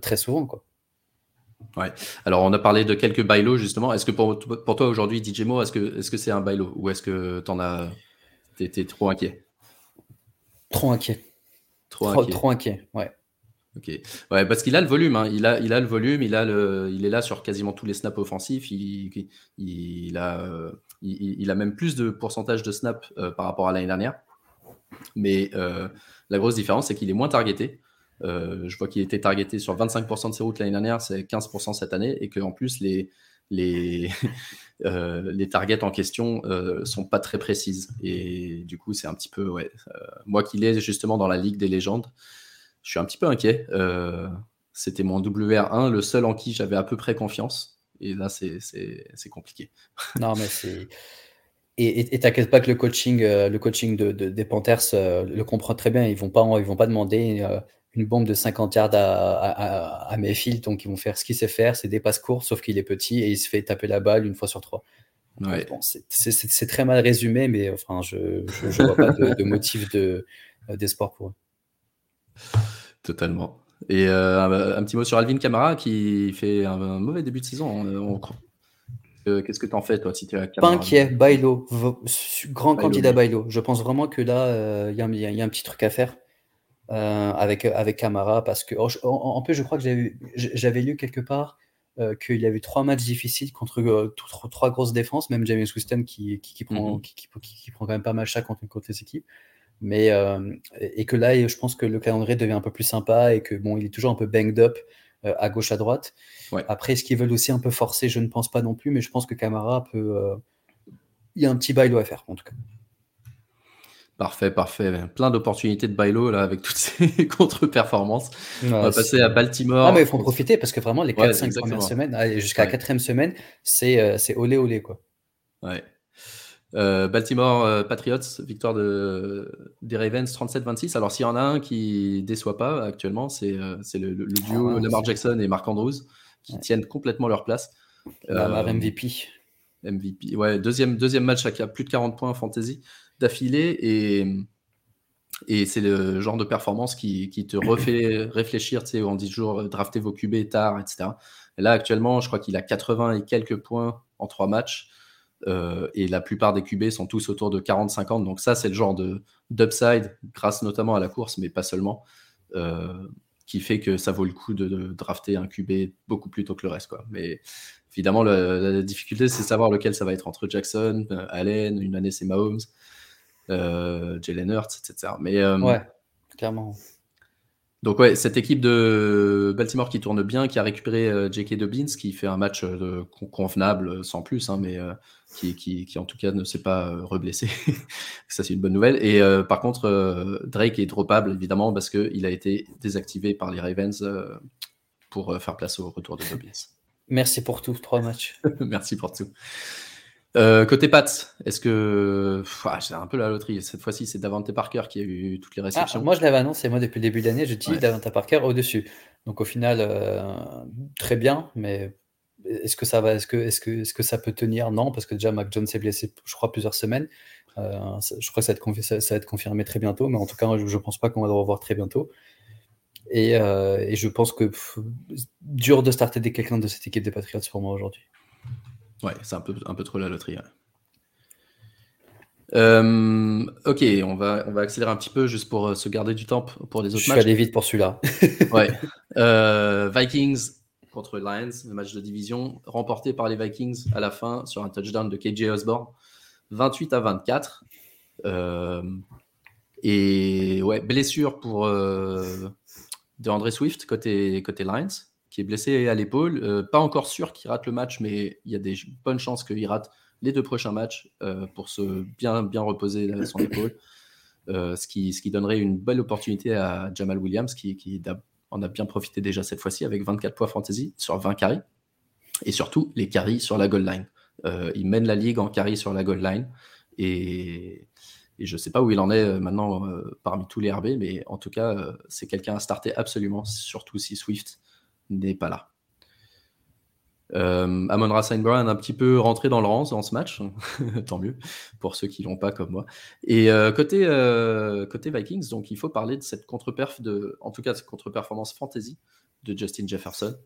très souvent. Quoi. Ouais. Alors, on a parlé de quelques bailos justement. Est-ce que pour, pour toi aujourd'hui, DJ Mo, est-ce que est-ce que c'est un bailo ou est-ce que tu en as, t'es, trop inquiet? Trop inquiet. Trop, inquiet. Trop inquiet. Ouais. Ok. Ouais, parce qu'il a le volume. Hein. Il, a, il a le volume. Il, a le, il est là sur quasiment tous les snaps offensifs. Il, il, a, euh, il, a même plus de pourcentage de snaps euh, par rapport à l'année dernière. Mais euh, la grosse différence, c'est qu'il est moins targeté. je vois qu'il était targeté sur 25% de ses routes l'année dernière, c'est 15% cette année, et qu'en plus, les, les, les targets en question sont pas très précises. Et du coup, c'est un petit peu, ouais, moi qui l'ai justement dans la Ligue des légendes, je suis un petit peu inquiet. Euh, c'était mon WR1, le seul en qui j'avais à peu près confiance. Et là, c'est compliqué. Non, mais c'est. Et t'inquiète pas que le coaching, euh, le coaching de, des Panthers euh, le comprend très bien. Ils vont pas, ils vont pas demander une bombe de 50 yards à, à, à, Mayfield. Donc, ils vont faire ce qu'il sait faire, c'est des passes courtes, sauf qu'il est petit et il se fait taper la balle une fois sur trois. Ouais. c'est très mal résumé, mais enfin, je ne vois pas de, de motif d'espoir pour eux. Totalement. Et euh, un, petit mot sur Alvin Kamara qui fait un, mauvais début de saison. Euh, qu'est-ce que tu en fais, toi, si tu es à Pas inquiet, Bailo, grand candidat Bailo. Je pense vraiment que là, euh, il y, y, a un petit truc à faire avec, avec Camara parce que, oh, en, plus, je crois que j'avais lu quelque part euh, qu'il y avait trois matchs difficiles contre euh, trois grosses défenses, même James Winston qui, qui, prend, qui, prend quand même pas mal chaque contre, contre les équipes. Mais, euh, et que là, je pense que le calendrier devient un peu plus sympa et que bon, il est toujours un peu banged up à gauche, à droite. Après, est-ce qu'ils veulent aussi un peu forcer? Je ne pense pas non plus, mais je pense que Camara peut. Il y a un petit bail à faire, en tout cas. Parfait, parfait. Plein d'opportunités de bailo là avec toutes ces contre-performances. on va passer à Baltimore. Ah, mais il faut en profiter parce que vraiment, les 4-5 premières semaines, jusqu'à la quatrième semaine, c'est euh, olé olé. Quoi. Ouais. Euh, Baltimore euh, Patriots, victoire de, des Ravens 37-26. Alors, s'il y en a un qui déçoit pas actuellement, c'est le, le, duo ah, Lamar Jackson et Mark Andrews qui tiennent complètement leur place. Lamar MVP. MVP. Ouais, deuxième, deuxième match à plus de 40 points fantasy d'affilée et, et c'est le genre de performance qui, qui te refait réfléchir. Tu sais, on dit toujours euh, drafter vos QB tard, etc. Et là, actuellement, je crois qu'il a 80 et quelques points en trois matchs. Euh, et la plupart des QB sont tous autour de 40-50. Donc, ça, c'est le genre de d'upside, grâce notamment à la course, mais pas seulement, euh, qui fait que ça vaut le coup de, drafter un QB beaucoup plus tôt que le reste. Quoi. Mais évidemment, la difficulté, c'est savoir lequel ça va être entre Jackson, Allen, une année, c'est Mahomes. Euh, Jalen Hurts, etc. Mais, euh, ouais, clairement. Donc ouais, cette équipe de Baltimore qui tourne bien, qui a récupéré euh, J.K. Dobbins, qui fait un match convenable sans plus, hein, mais qui, qui, en tout cas ne s'est pas reblessé. Ça c'est une bonne nouvelle. Et par contre, Drake est droppable évidemment parce qu'il a été désactivé par les Ravens pour faire place au retour de Dobbins. Merci pour tout, trois matchs. Merci pour tout. Euh, côté Pats, est-ce que. Ah, c'est un peu la loterie. Cette fois-ci, c'est Davante Parker qui a eu toutes les ah, réceptions. moi, je l'avais annoncé, moi, depuis le début de l'année, je dis Davante Parker au-dessus. Donc, au final, euh, très bien, mais est-ce que ça va, est-ce que, est-ce que, est-ce que ça peut tenir? Non, parce que déjà, Mac Jones s'est blessé, je crois, plusieurs semaines. Euh, je crois que ça va, être ça va, être confirmé très bientôt, mais en tout cas, je ne pense pas qu'on va le revoir très bientôt. Et, et je pense que dur de starter des quelqu'un de cette équipe des Patriots pour moi aujourd'hui. Ouais, c'est un peu, un peu trop la loterie. Euh, ok, on va, on va accélérer un petit peu juste pour euh, se garder du temps pour les autres matchs. Je suis allé vite pour celui-là. ouais. Euh, Vikings contre Lions, le match de division, remporté par les Vikings à la fin sur un touchdown de KJ Osborne, 28 à 24. et ouais, blessure pour de André Swift côté, côté Lions qui est blessé à l'épaule. Euh, pas encore sûr qu'il rate le match, mais il y a des bonnes chances qu'il rate les deux prochains matchs euh, pour se bien, bien reposer son épaule. Euh, ce, qui, ce qui donnerait une belle opportunité à Jamal Williams, qui, qui en a bien profité déjà cette fois-ci avec 24 points fantasy sur 20 carries. Et surtout, les carries sur la goal line. il mène la ligue en carries sur la goal line. Et, et je ne sais pas où il en est maintenant parmi tous les RB, mais en tout cas, c'est quelqu'un à starter absolument, surtout si Swift n'est pas là. Euh, Amon Ra Brown un petit peu rentré dans le rang dans ce match, tant mieux pour ceux qui l'ont pas comme moi. Et euh, côté, euh, côté Vikings, donc il faut parler de cette contre-perf, de, en tout cas contre-performance fantasy de Justin Jefferson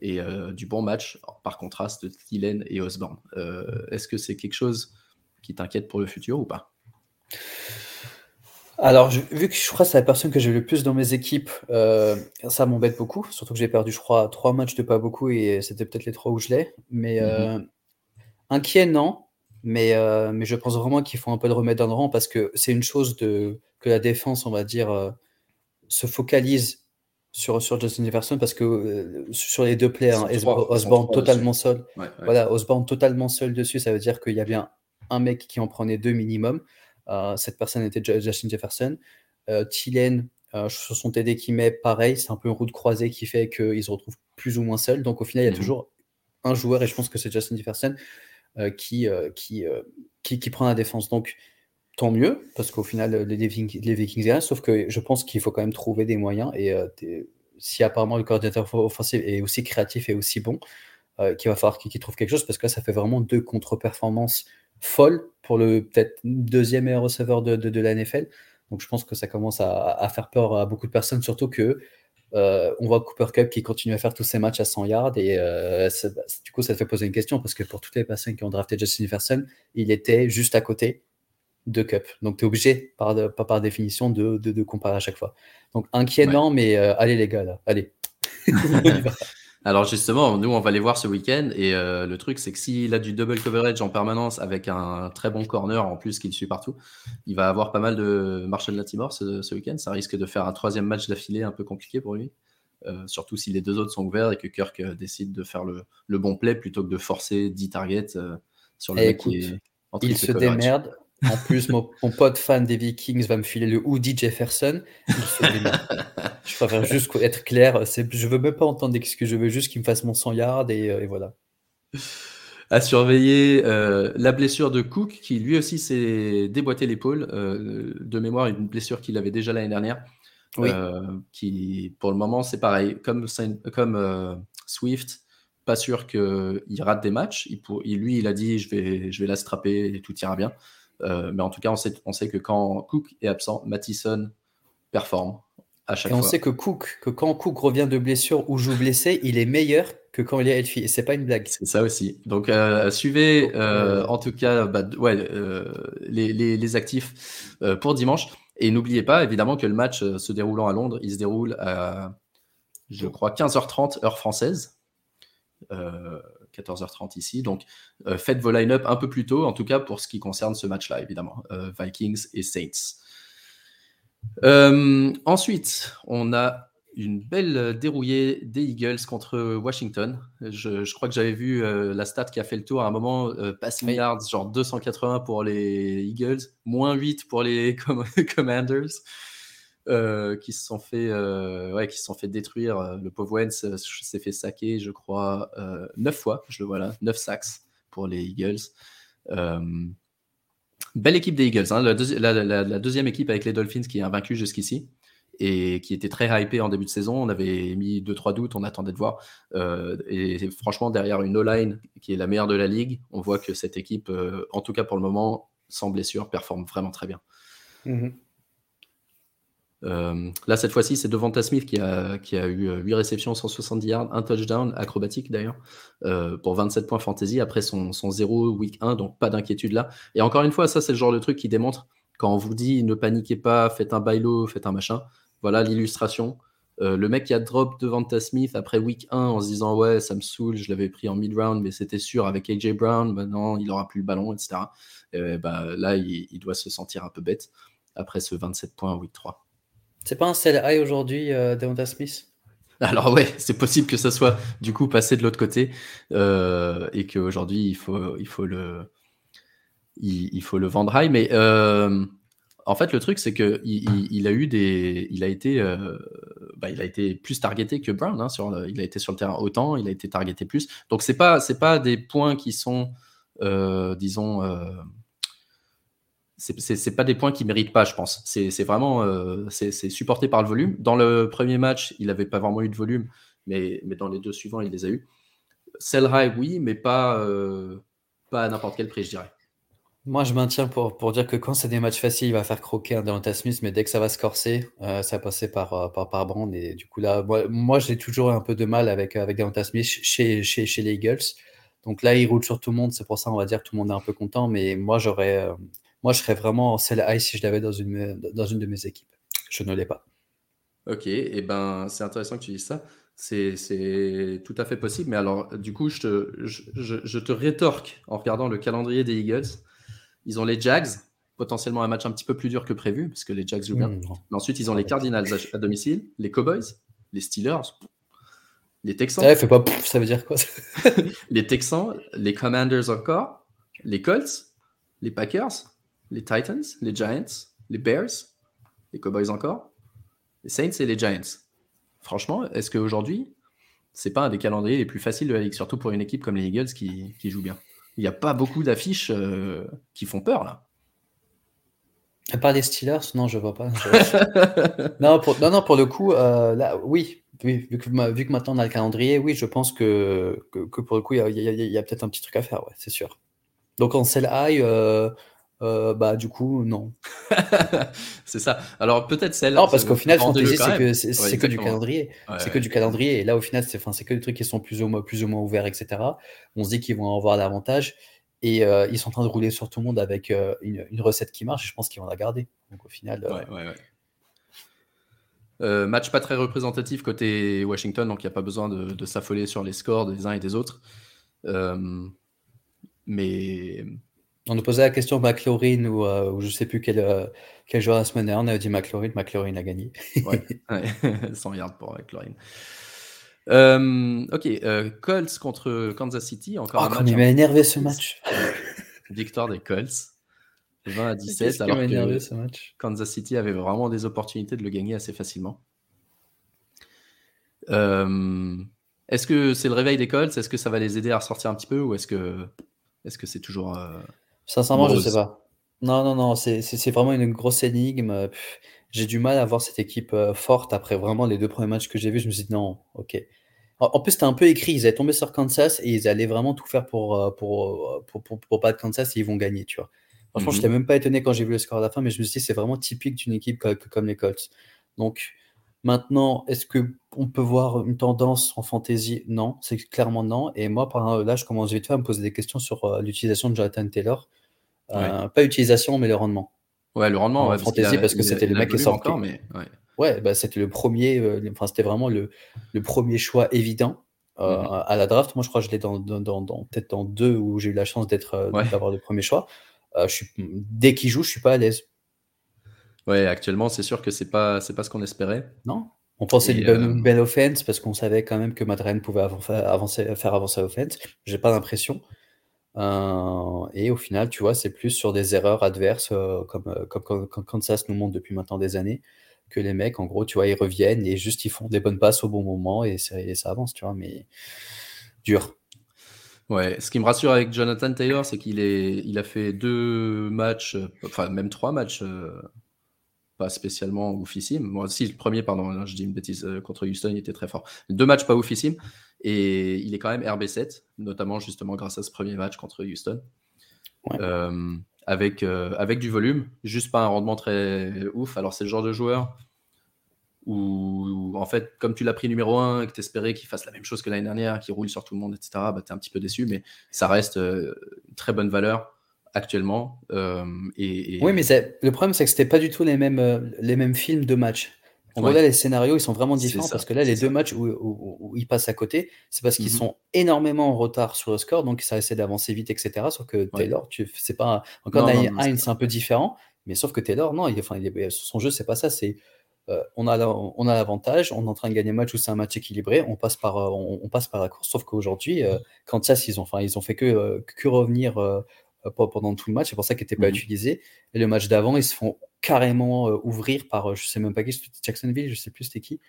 et du bon match par contraste de Thielen et Osborne. Est-ce que c'est quelque chose qui t'inquiète pour le futur ou pas? Alors, vu que je crois que c'est la personne que j'ai le plus dans mes équipes, euh, ça m'embête beaucoup. Surtout que j'ai perdu, je crois, trois matchs de pas beaucoup et c'était peut-être les trois où je l'ai. Mais inquiet, non. Mais, euh, mais je pense vraiment qu'il faut un peu de remettre dans le rang parce que c'est une chose de, que la défense, on va dire, se focalise sur, sur Justin Jefferson parce que sur les deux plays, hein, Osborne totalement seul. Voilà, Osborne totalement seul dessus, ça veut dire qu'il y a bien un mec qui en prenait deux minimum. Euh, cette personne était Justin Jefferson. Euh, Thielen, euh, sur son TD qui met, pareil, c'est un peu une route croisée qui fait qu'ils se retrouvent plus ou moins seuls. Donc au final, il y a mhm. toujours un joueur, et je pense que c'est Justin Jefferson, qui, qui, qui, prend la défense. Donc tant mieux, parce qu'au final, les Vikings, les Vikings sauf que je pense qu'il faut quand même trouver des moyens. Et si apparemment le coordinateur offensif est aussi créatif et aussi bon, qu'il va falloir qu'il trouve quelque chose, parce que là, ça fait vraiment deux contre-performances folle pour le peut-être deuxième meilleur receveur de, de, la NFL. Donc je pense que ça commence à, faire peur à beaucoup de personnes, surtout que euh, on voit Cooper Cup qui continue à faire tous ses matchs à 100 yards et euh, du coup ça te fait poser une question parce que pour toutes les personnes qui ont drafté Justin Jefferson, il était juste à côté de Cup. Donc tu es obligé, par, par définition, de, de, comparer à chaque fois. Donc inquiétant, mais euh, allez les gars, là, allez. Alors justement, nous, on va les voir ce week-end. Et euh, le truc, c'est que s'il a du double coverage en permanence avec un très bon corner en plus qu'il suit partout, il va avoir pas mal de Marshall Latimore ce, ce week-end. Ça risque de faire un troisième match d'affilée un peu compliqué pour lui. Euh, surtout si les deux autres sont ouverts et que Kirk euh, décide de faire le, bon play plutôt que de forcer 10 targets sur le eh, mec qui est Il se démerde. En plus, mon, pote fan des Vikings va me filer le Woody Jefferson. je préfère juste être clair. Je veux même pas entendre d'excuses. Je veux juste qu'il me fasse mon 100 yards et, euh, voilà. À surveiller euh, la blessure de Cook, qui lui aussi s'est déboîté l'épaule. Euh, de mémoire, une blessure qu'il avait déjà l'année dernière. qui, pour le moment, c'est pareil. Comme, comme Swift, pas sûr qu'il rate des matchs. Il pour, lui, il a dit je vais, je vais la strapper et tout ira bien. Euh, mais en tout cas, on sait, on sait que quand Cook est absent, Mattison performe à chaque fois. Et on sait que Cook, que quand Cook revient de blessure ou joue blessé, il est meilleur que quand il est healthy. Et c'est pas une blague. C'est ça aussi. Donc, euh, suivez euh, en tout cas bah, ouais, les, les, les, actifs pour dimanche. Et n'oubliez pas, évidemment, que le match se déroulant à Londres, il se déroule à, je crois, 15h30 heure française. 14h30 ici. Donc, euh, faites vos line-up un peu plus tôt, en tout cas pour ce qui concerne ce match-là, évidemment. Euh, Vikings et Saints. Euh, ensuite, on a une belle dérouillée des Eagles contre Washington. Je, crois que j'avais vu la stat qui a fait le tour à un moment, passing yards, genre 280 pour les Eagles, moins 8 pour les Commanders. Euh, qui se sont fait, euh, ouais, qui se fait détruire. Euh, le pauvre Wentz s'est fait saquer, je crois, neuf fois. Je le vois là, neuf sacks pour les Eagles. belle équipe des Eagles, hein, la, deuxième équipe avec les Dolphins qui est invaincue jusqu'ici et qui était très hypée en début de saison. On avait mis 2-3 doutes, on attendait de voir. et franchement, derrière une O-line qui est la meilleure de la ligue, on voit que cette équipe, en tout cas pour le moment, sans blessure, performe vraiment très bien. Mm-hmm. Euh, là, cette fois-ci, c'est Devonta Smith qui a, eu 8 euh, réceptions, 170 yards, un touchdown, acrobatique d'ailleurs, euh, pour 27 points fantasy après son, son 0 week 1, donc pas d'inquiétude là. Et encore une fois, ça, c'est le genre de truc qui démontre quand on vous dit ne paniquez pas, faites un bailo, faites un machin. Voilà l'illustration. le mec qui a drop Devonta Smith après week 1 en se disant ouais, ça me saoule, je l'avais pris en mid-round, mais c'était sûr avec AJ Brown, maintenant il aura plus le ballon, etc. bah, là, il, il doit se sentir un peu bête après ce 27 points week 3. C'est pas un sell high aujourd'hui, euh, Devonta Smith? Alors ouais, c'est possible que ça soit du coup passé de l'autre côté euh, et qu'aujourd'hui il faut, il faut le, il, faut le vendre high. Mais euh, en fait, le truc c'est que il, a eu des, il a été, bah, il a été plus targeté que Brown. Hein, sur il a été sur le terrain autant, il a été targeté plus. Donc c'est pas, c'est pas des points qui sont, disons c'est pas des points qui méritent pas, je pense. C'est vraiment euh, c'est supporté par le volume. Dans le premier match, il n'avait pas vraiment eu de volume, mais, mais dans les deux suivants, il les a eu. Sell high, oui, mais pas, euh, pas à n'importe quel prix, je dirais. Moi, je maintiens pour, pour dire que quand c'est des matchs faciles, il va faire croquer un Delta Smith, mais dès que ça va se corser, euh, ça passer par, par, Brand. Et du coup, là, moi, j'ai toujours un peu de mal avec, avec Smith chez, chez, chez les Eagles. Donc là, il roule sur tout le monde. C'est pour ça, on va dire que tout le monde est un peu content. Mais moi, j'aurais moi, je serais vraiment en sell high si je l'avais dans une, dans une de mes équipes. Je ne l'ai pas. Ok, et eh ben c'est intéressant que tu dises ça. C'est tout à fait possible. Mais alors, du coup, je te, je, te rétorque en regardant le calendrier des Eagles. Ils ont les Jags, potentiellement un match un petit peu plus dur que prévu, parce que les Jags jouent bien. Hmm, mais ensuite, ils ont les Cardinals à, domicile, les Cowboys, les Steelers, les Texans. Ouais, fais pas ça veut dire quoi Les Texans, les Commanders encore, les Colts, les Packers, les Titans, les Giants, les Bears, les Cowboys encore, les Saints et les Giants. Franchement, est-ce qu'aujourd'hui, c'est pas un des calendriers les plus faciles de la ligue, surtout pour une équipe comme les Eagles qui, qui joue bien? Il n'y a pas beaucoup d'affiches euh, qui font peur là. À part les Steelers, non, je vois pas. non, pour, non, non, pour le coup, euh, là, oui, vu, que, vu, que, maintenant on a le calendrier, oui, je pense que, que, pour le coup, il y a, peut-être un petit truc à faire, ouais, c'est sûr. Donc en sell high, euh, euh, bah du coup non. c'est ça. Alors peut-être celle. Non parce qu'au final fantasy c'est que c'est que du calendrier. c'est que du calendrier et là au final c'est enfin c'est que des trucs qui sont plus ou moins plus ou moins ouverts etc. On se dit qu'ils vont avoir l'avantage et euh, ils sont en train de rouler sur tout le monde avec euh, une, recette qui marche. je pense qu'ils vont la garder. Donc au final. match pas très représentatif côté Washington, donc il n'y a pas besoin de, s'affoler sur les scores des uns et des autres. mais. On nous posait la question McLaurin ou, ou je sais plus quel, quel joueur la semaine dernière. On avait dit McLaurin, McLaurin a gagné. ouais, 100 yards pour McLaurin. Euh, ok, euh, Colts contre Kansas City. Encore oh, un match il m'a énervé ce match. Victoire des Colts. 20 à 17, alors que ce match? Kansas City avait vraiment des opportunités de le gagner assez facilement. Euh, est-ce que c'est le réveil des Colts? Est-ce que ça va les aider à ressortir un petit peu ou est-ce que est-ce que c'est toujours Sincèrement, je je sais pas. Non, non, non, c'est vraiment une grosse énigme. J'ai du mal à voir cette équipe forte après vraiment les deux premiers matchs que j'ai vus. Je me suis dit non, ok. En plus, c'était un peu écrit. Ils allaient tomber sur Kansas et ils allaient vraiment tout faire pour, euh, pour, euh, pour, pour, pour, pas de Kansas et ils vont gagner, tu vois. Franchement, je n'étais mhm. même pas étonné quand j'ai vu le score à la fin, mais je me suis dit, c'est vraiment typique d'une équipe comme, les Colts. Donc, maintenant, est-ce qu'on peut voir une tendance en fantasy? Non, c'est clairement non. Et moi, par là, je commence vite fait à me poser des questions sur euh, l'utilisation de Jonathan Taylor. Pas utilisation, mais le rendement. Ouais, le rendement, en fantasy, parce que c'était le mec qui sorti. mais Ouais, bah, c'était le premier, euh, enfin, c'était vraiment le, le, premier choix évident euh, mmh à la draft. Moi, je crois que je l'ai dans, dans, dans peut-être dans deux où j'ai eu la chance d'être, euh, d'avoir le premier choix. je suis, dès qu'il joue, je suis pas à l'aise. Ouais, actuellement, c'est sûr que c'est pas, c'est pas ce qu'on espérait. Non. On pensait une belle, offense parce qu'on savait quand même que Madren pouvait avancer, faire avancer l'offense. J'ai pas l'impression. Et au final, tu vois, c'est plus sur des erreurs adverses comme, comme, comme, Kansas nous montre depuis maintenant des années que les mecs, en gros, tu vois, ils reviennent et juste ils font des bonnes passes au bon moment et ça, avance, tu vois, mais dur. Ouais, ce qui me rassure avec Jonathan Taylor, c'est qu'il a fait deux matchs, enfin même trois matchs, euh, pas spécialement oufissimes. Moi aussi, le premier, pardon, je dis une bêtise, euh, contre Houston, il était très fort. Deux matchs pas oufissimes et il est quand même RB7, notamment justement grâce à ce premier match contre Houston. Euh, avec, euh, avec du volume, juste pas un rendement très ouf. Alors, c'est le genre de joueur où, en fait, comme tu l'as pris numéro 1 et que tu espérais qu'il fasse la même chose que l'année dernière, qu'il roule sur tout le monde, etc., bah, tu es un petit peu déçu, mais ça reste euh, une très bonne valeur actuellement. Euh, et, Oui, mais le problème, c'est que c'était pas du tout les mêmes, les mêmes films de match. En gros, là, les scénarios, ils sont vraiment différents parce que là, les deux matchs où, ils passent à côté, c'est parce qu'ils mmh sont énormément en retard sur le score, donc ça essaie d'avancer vite, etc. Sauf que Taylor, tu, c'est pas. Encore, Heinz, c'est un peu différent, mais sauf que Taylor, non, il, enfin, son jeu, c'est pas ça. C'est euh, on a l'avantage, on est en train de gagner un match où c'est un match équilibré, on passe par, euh, on, passe par la course. Sauf qu'aujourd'hui, euh, quand ça, ils ont, enfin, ils ont fait que, que revenir pendant tout le match, c'est pour ça qu'il n'était pas mmh utilisé. Et le match d'avant, ils se font carrément euh, ouvrir par, euh, je sais même pas qui, Jacksonville, je sais plus c'était qui.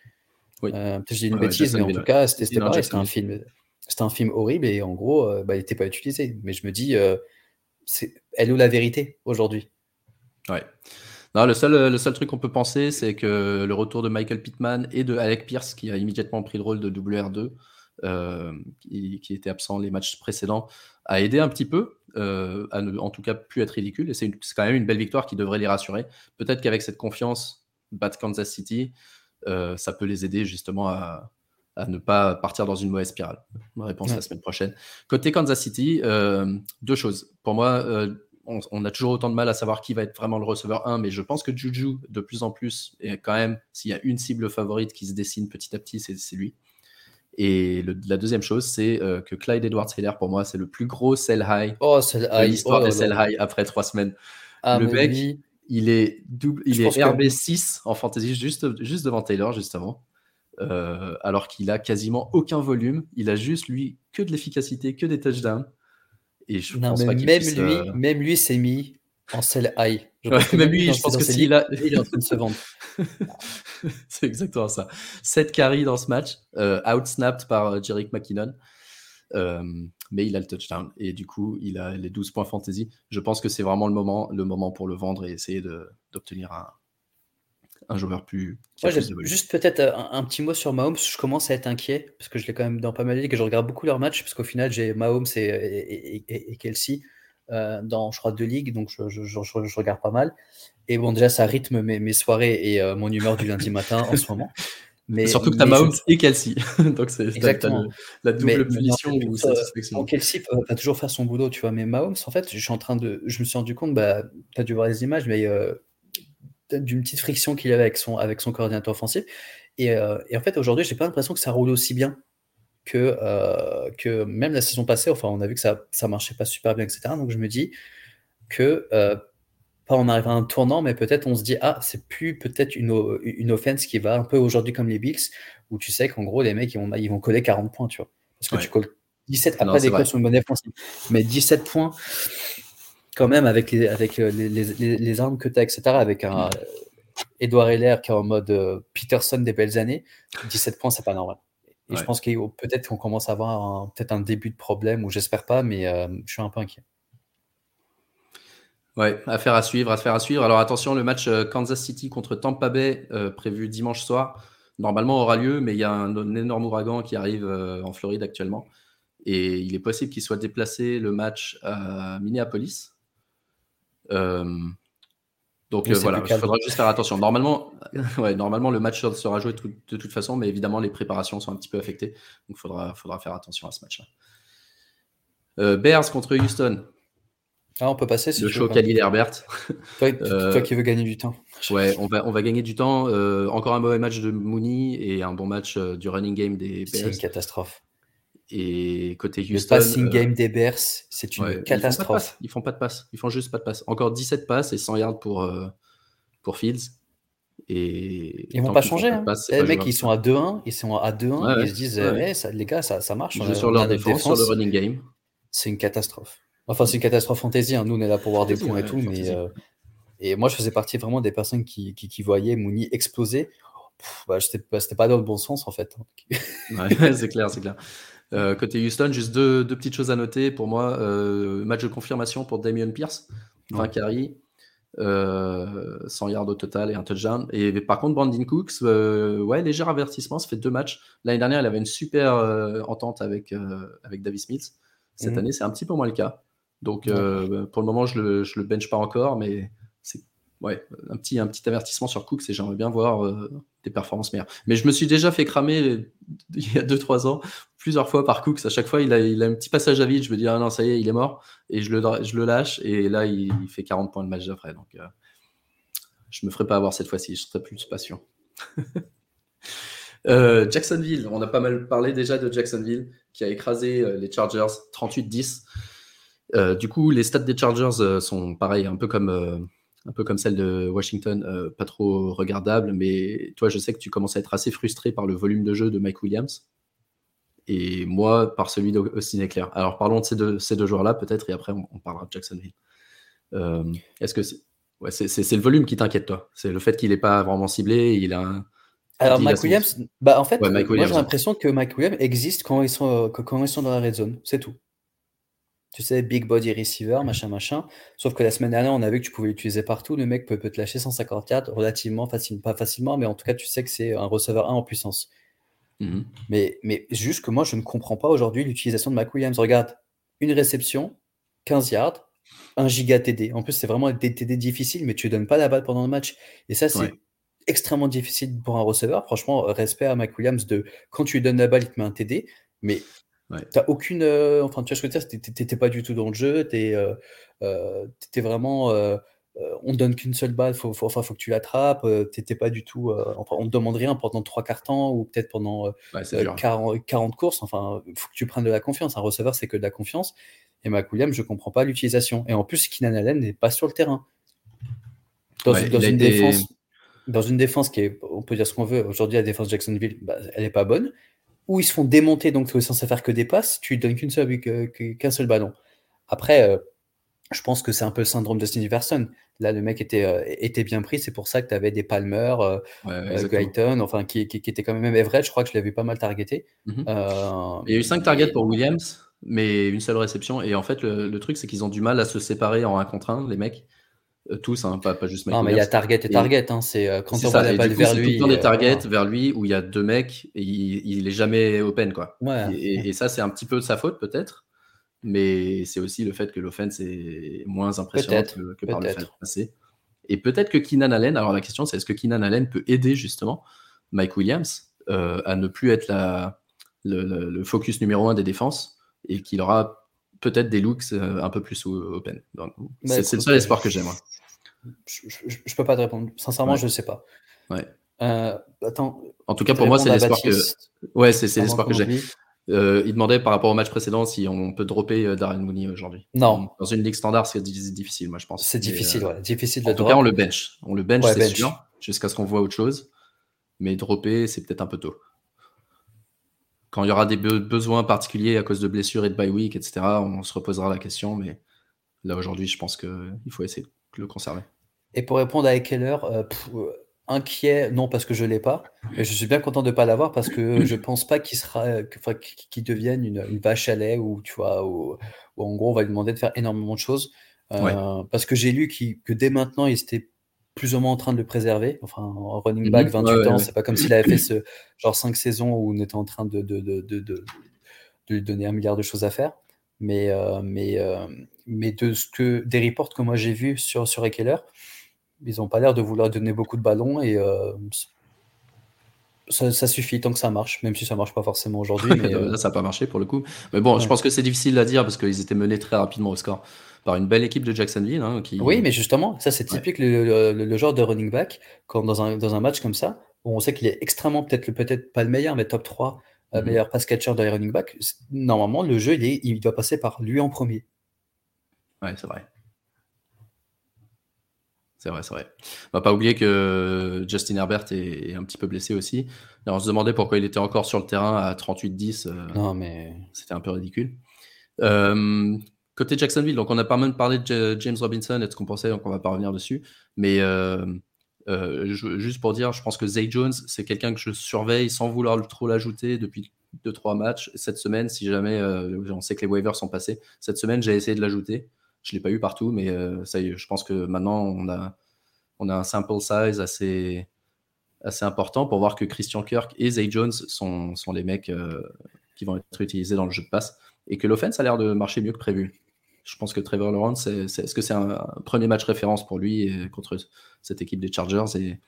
Oui. Euh, peut-être je dis une bêtise, mais en tout cas, c'était pareil, c'était un film. C'était un film horrible et en gros, bah, il n'était pas utilisé. Mais je me dis, elle ou la vérité aujourd'hui Ouais. Non, le seul, le seul truc qu'on peut penser, c'est que le retour de Michael Pittman et de Alec Pierce, qui a immédiatement pris le rôle de WR2, qui, qui, était absent les matchs précédents, a aidé un petit peu, euh, à ne, en tout cas plus être ridicule. Et c'est quand même une belle victoire qui devrait les rassurer. Peut-être qu'avec cette confiance, battre Kansas City, euh, ça peut les aider justement à, ne pas partir dans une mauvaise spirale. Ma réponse la semaine prochaine. Côté Kansas City, euh, deux choses. Pour moi, on, a toujours autant de mal à savoir qui va être vraiment le receveur 1, mais je pense que Juju, de plus en plus, et quand même, s'il y a une cible favorite qui se dessine petit à petit, c'est lui. Et la deuxième chose, c'est euh, que Clyde Edwards Heller, pour moi, c'est le plus gros sell high oh, sell de l'histoire oh des sell high après trois semaines. Ah, le mec, il est, double, il est RB6 en fantasy, juste, juste devant Taylor, justement. Euh, alors qu'il a quasiment aucun volume. Il a juste, lui, que de l'efficacité, que des touchdowns. Et je pense pas même, lui, euh, même lui s'est mis en sell high. même lui, je pense que s'il a... il est en train de se vendre. c'est exactement ça. 7 carries dans ce match, euh, outsnapped par euh, Jerick McKinnon. Euh, mais il a le touchdown et du coup il a les 12 points fantasy. Je pense que c'est vraiment le moment, le moment pour le vendre et essayer d'obtenir un, un, joueur plus. juste peut-être un, petit mot sur Mahomes. Je commence à être inquiet parce que je l'ai quand même dans pas mal de ligues et je regarde beaucoup leurs matchs parce qu'au final j'ai Mahomes et, et, et, Kelsey dans je crois deux ligues donc je, je, je, regarde pas mal. Et bon, déjà, ça rythme mes, mes soirées et euh, mon humeur du lundi matin en ce moment. Mais, Surtout que tu as Mahomes et Kelsey. Donc, c'est la double punition ou satisfaction. Kelsey va toujours faire son boulot, tu vois. Mais Mahomes, en fait, je suis en train de. Je me suis rendu compte, bah, tu as dû voir les images, mais euh, d'une petite friction qu'il avait avec son, avec son coordinateur offensif. Et, et en fait, aujourd'hui, j'ai pas l'impression que ça roule aussi bien que, que même la saison passée. Enfin, on a vu que ça, ça marchait pas super bien, etc. Donc, je me dis que pas on arrive à un tournant, mais peut-être on se dit, ah, c'est plus peut-être une, une offense qui va un peu aujourd'hui comme les Bills, où tu sais qu'en gros, les mecs, ils vont, ils vont coller 40 points, tu vois. Parce que tu colles 17, après des sont une bonne défense, mais 17 points, quand même, avec les, avec euh, les, les, les armes que tu as, etc., avec un mm. Edouard Heller qui est en mode euh, Peterson des belles années, 17 points, c'est pas normal. Et je pense qu'il peut-être qu'on commence à avoir peut-être un début de problème, ou j'espère pas, mais euh, je suis un peu inquiet. Ouais, affaire à suivre, affaire à suivre. Alors attention, le match euh, Kansas City contre Tampa Bay euh, prévu dimanche soir, normalement aura lieu, mais il y a un, énorme ouragan qui arrive euh, en Floride actuellement. Et il est possible qu'il soit déplacé le match à Minneapolis. Donc voilà, il faudra juste faire attention. Normalement, ouais, normalement, le match sera joué de toute façon, mais évidemment, les préparations sont un petit peu affectées. Donc il faudra, faudra faire attention à ce match-là. Bears contre Houston. Ah, on peut passer si Le show Khalil Herbert. Toi, euh, qui veux gagner du temps. Ouais, on va, on va gagner du temps. Euh, encore un mauvais match de Mooney et un bon match euh, du running game des Bears. C'est une catastrophe. Et côté Houston. Le passing game des Bears, c'est une catastrophe. Ils font, pas de passe. Ils font juste pas de passe. Encore 17 passes et 100 yards pour, pour Fields. Et ils vont pas changer. Hein. les mecs, ils sont à 2-1, ils sont à 2-1, ils se disent, eh, ça, les gars, ça, ça marche. Ils jouent sur leur défense, sur le running game. C'est une catastrophe. Enfin, c'est une catastrophe fantaisie. Hein. Nous, on est là pour voir des points et tout. Mais, euh, et moi, je faisais partie vraiment des personnes qui, qui, voyaient Mouni exploser. bah, C'était pas dans le bon sens, en fait. Hein. ouais, c'est clair, c'est clair. Euh, côté Houston, juste deux, deux, petites choses à noter pour moi. Euh, match de confirmation pour Damien Pierce, 20 carry, 100 yards au total et un touchdown. Et par contre, Brandon Cooks, ouais, léger avertissement, ça fait deux matchs. L'année dernière, il avait une super entente avec, avec Davis Smith. Cette mhm. année, c'est un petit peu moins le cas. Donc euh, pour le moment, je le, le bench pas encore, mais c'est ouais, un, petit, un petit avertissement sur Cooks et j'aimerais bien voir euh, des performances meilleures. Mais je me suis déjà fait cramer il y a 2-3 ans, plusieurs fois par Cooks. À chaque fois, il a, il a un petit passage à vide. Je me dis, ah non, ça y est, il est mort. Et je le, je le lâche. Et là, il, fait 40 points de match d'après. Donc, euh, je me ferai pas avoir cette fois-ci. Je serai plus patient. Jacksonville, on a pas mal parlé déjà de Jacksonville qui a écrasé les Chargers 38-10. Euh, du coup, les stats des Chargers euh, sont pareils, un peu comme, euh, un peu comme celles de Washington, pas trop regardables. Mais toi, je sais que tu commences à être assez frustré par le volume de jeu de Mike Williams. Et moi, par celui d'Austin Eckler. Alors, parlons de ces deux, ces deux joueurs-là, peut-être, et après, on, parlera de Jacksonville. Est-ce que c'est ouais, le volume qui t'inquiète, toi? C'est le fait qu'il n'est pas vraiment ciblé, il a un, alors, Mike Williams, bah, en fait, moi j'ai l'impression que Mike Williams existe quand ils sont, quand ils sont dans la red zone, c'est tout tu sais, big body receiver, machin, machin. Sauf que la semaine dernière, on a vu que tu pouvais l'utiliser partout. Le mec peut, peut te lâcher 154 relativement facilement, pas facilement, mais en tout cas, tu sais que c'est un receveur 1 en puissance. Mhm. Mais, mais juste que moi, je ne comprends pas aujourd'hui l'utilisation de Mac Williams. Regarde, une réception, 15 yards, 1 giga TD. En plus, c'est vraiment des TD difficiles, mais tu ne donnes pas la balle pendant le match. Et ça, c'est extrêmement difficile pour un receveur. Franchement, respect à Mac Williams de quand tu lui donnes la balle, il te met un TD. Mais Ouais. T'as aucune. Euh, enfin, tu vois ce que tu t'étais pas du tout dans le jeu, t'es euh, euh vraiment. Euh, on te donne qu'une seule balle, faut, faut, enfin, faut que tu l'attrapes, t'étais pas du tout. enfin, on te demande rien pendant trois quarts temps ou peut-être pendant 40, 40, courses. Enfin, faut que tu prennes de la confiance. Un receveur, c'est que de la confiance. Et McWilliams, je comprends pas l'utilisation. Et en plus, Keenan Allen n'est pas sur le terrain. Dans, une défense dans une défense qui est, on peut dire ce qu'on veut, aujourd'hui la défense Jacksonville, bah, elle n'est pas bonne où ils se font démonter, donc tu es censé faire que des passes, tu donnes qu'une seule, qu'un seul ballon. Après, euh, je pense que c'est un peu le syndrome de Steve Verson. Là, le mec était, euh, était bien pris, c'est pour ça que tu avais des Palmer, euh, Guyton, enfin, qui, qui, qui, était quand même, même Everett, je crois que je l'ai vu pas mal targeté. Mhm. Il y a eu 5 targets pour Williams, mais une seule réception. Et en fait, le, le truc, c'est qu'ils ont du mal à se séparer en un contre un, les mecs. Euh, tous, hein, pas, juste Non, mais il y a target et target. Hein, c'est euh, quand on va la balle vers lui. Il y a des targets vers lui où il y a deux mecs et il, est jamais open. Quoi. Et, ça, c'est un petit peu de sa faute, peut-être. Mais c'est aussi le fait que l'offense est moins impressionnante que, par le fait passé. Et peut-être que Keenan Allen, alors la question c'est est-ce que Keenan Allen peut aider justement Mike Williams euh, à ne plus être la, le, focus numéro un des défenses et qu'il aura peut-être des looks un peu plus open? Bah, c'est le seul espoir que j'ai moi. je, je, peux pas te répondre. Sincèrement, je ne sais pas. Ouais. Euh, attends. En tout cas, pour moi, c'est l'espoir que. Ouais, c'est l'espoir que j'ai. Euh, il demandait par rapport au match précédent si on peut dropper euh, Darren Mooney aujourd'hui. Non. Dans une ligue standard, c'est difficile, moi, je pense. C'est difficile, ouais. Difficile de En tout cas, on le bench. On le bench, c'est sûr, jusqu'à ce qu'on voit autre chose. Mais dropper, c'est peut-être un peu tôt. Quand il y aura des besoins particuliers à cause de blessures et de bye week, etc., on se reposera la question. Mais là, aujourd'hui, je pense qu'il faut essayer de le conserver. Et pour répondre à euh, inquiet, non parce que je l'ai pas, mais je suis bien content de pas l'avoir parce que je pense pas qu'il sera, qu'il devienne une, vache à lait ou tu vois, ou, en gros on va lui demander de faire énormément de choses. Euh, parce que j'ai lu que dès maintenant il était plus ou moins en train de le préserver. Enfin, en running back, 28 mhm. ans, c'est pas comme s'il avait fait ce genre 5 saisons où on était en train de, de, de, de, lui donner un milliard de choses à faire. Mais, euh, mais, euh, mais de ce que des reports que moi j'ai vus sur, sur Ekeler, ils n'ont pas l'air de vouloir donner beaucoup de ballons et euh, ça, suffit tant que ça marche, même si ça marche pas forcément aujourd'hui. mais euh, Là, ça n'a pas marché pour le coup. Mais bon, je pense que c'est difficile à dire parce qu'ils étaient menés très rapidement au score par une belle équipe de Jacksonville. Hein, qui... Oui, mais justement, ça c'est typique le, genre de running back quand dans un, dans un match comme ça, où on sait qu'il est extrêmement, peut-être peut-être pas le meilleur, mais top 3, euh, mm-hmm. meilleur pass catcher dans les running back. Normalement, le jeu, il, est, il doit passer par lui en premier. Ouais, c'est vrai. C'est vrai, c'est vrai. On va pas oublier que Justin Herbert est, un petit peu blessé aussi. on se demandait pourquoi il était encore sur le terrain à 38-10. Euh, non, mais. C'était un peu ridicule. Euh, côté Jacksonville, donc on a pas mal parlé de James Robinson et de ce qu'on pensait, donc on va pas revenir dessus. Mais euh, juste pour dire, je pense que Zay Jones, c'est quelqu'un que je surveille sans vouloir trop l'ajouter depuis 2-3 matchs. Cette semaine, si jamais on sait que les waivers sont passés, cette semaine, j'ai essayé de l'ajouter. Je l'ai pas eu partout, mais euh, ça y est, je pense que maintenant, on a, on a un sample size assez, assez important pour voir que Christian Kirk et Zay Jones sont, sont les mecs euh, qui vont être utilisés dans le jeu de passe et que l'offense a l'air de marcher mieux que prévu. Je pense que Trevor Lawrence, est-ce que c'est un, premier match référence pour lui contre cette équipe des Chargers et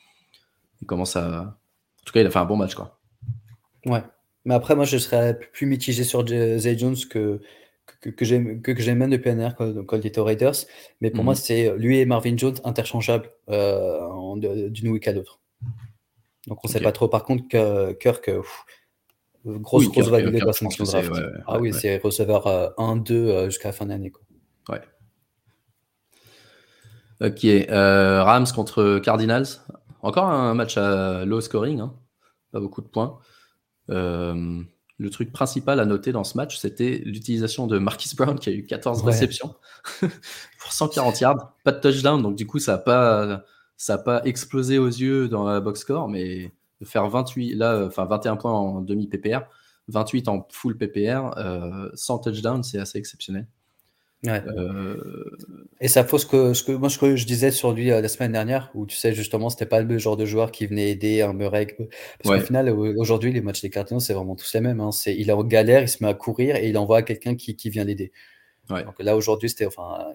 il commence à. En tout cas, il a fait un bon match, quoi. Ouais. Mais après, moi, je serais plus mitigé sur Zay Jones que, que, que j'aime que, j'aime bien de PNR quand, il était aux Raiders. Mais pour moi, mhm. c'est lui et Marvin Jones interchangeables euh, d'une week à l'autre. Donc on ne sait pas trop. Par contre, que, Kirk, euh, grosse, grosse value de draft. ah oui, c'est receveur 1-2 euh, jusqu'à la fin de l'année. Ouais. Ok. Rams contre Cardinals. Encore un match à low scoring. Hein. Pas beaucoup de points le truc principal à noter dans ce match, c'était l'utilisation de Marquis Brown qui a eu 14 réceptions pour 140 yards, pas de touchdown, donc du coup ça n'a pas ça a pas explosé aux yeux dans la box score, mais de faire 28 là, enfin 21 points en demi PPR, 28 en full PPR, euh, sans touchdown, c'est assez exceptionnel. Euh, Et ça fausse que ce que moi ce que je disais sur lui euh, la semaine dernière, où tu sais justement c'était pas le genre de joueur qui venait aider un Murray. Parce qu'au final aujourd'hui les matchs des Cardinals c'est vraiment tous les mêmes. Hein. C'est il est en galère, il se met à courir et il envoie quelqu'un qui, qui vient l'aider. Donc là aujourd'hui c'était enfin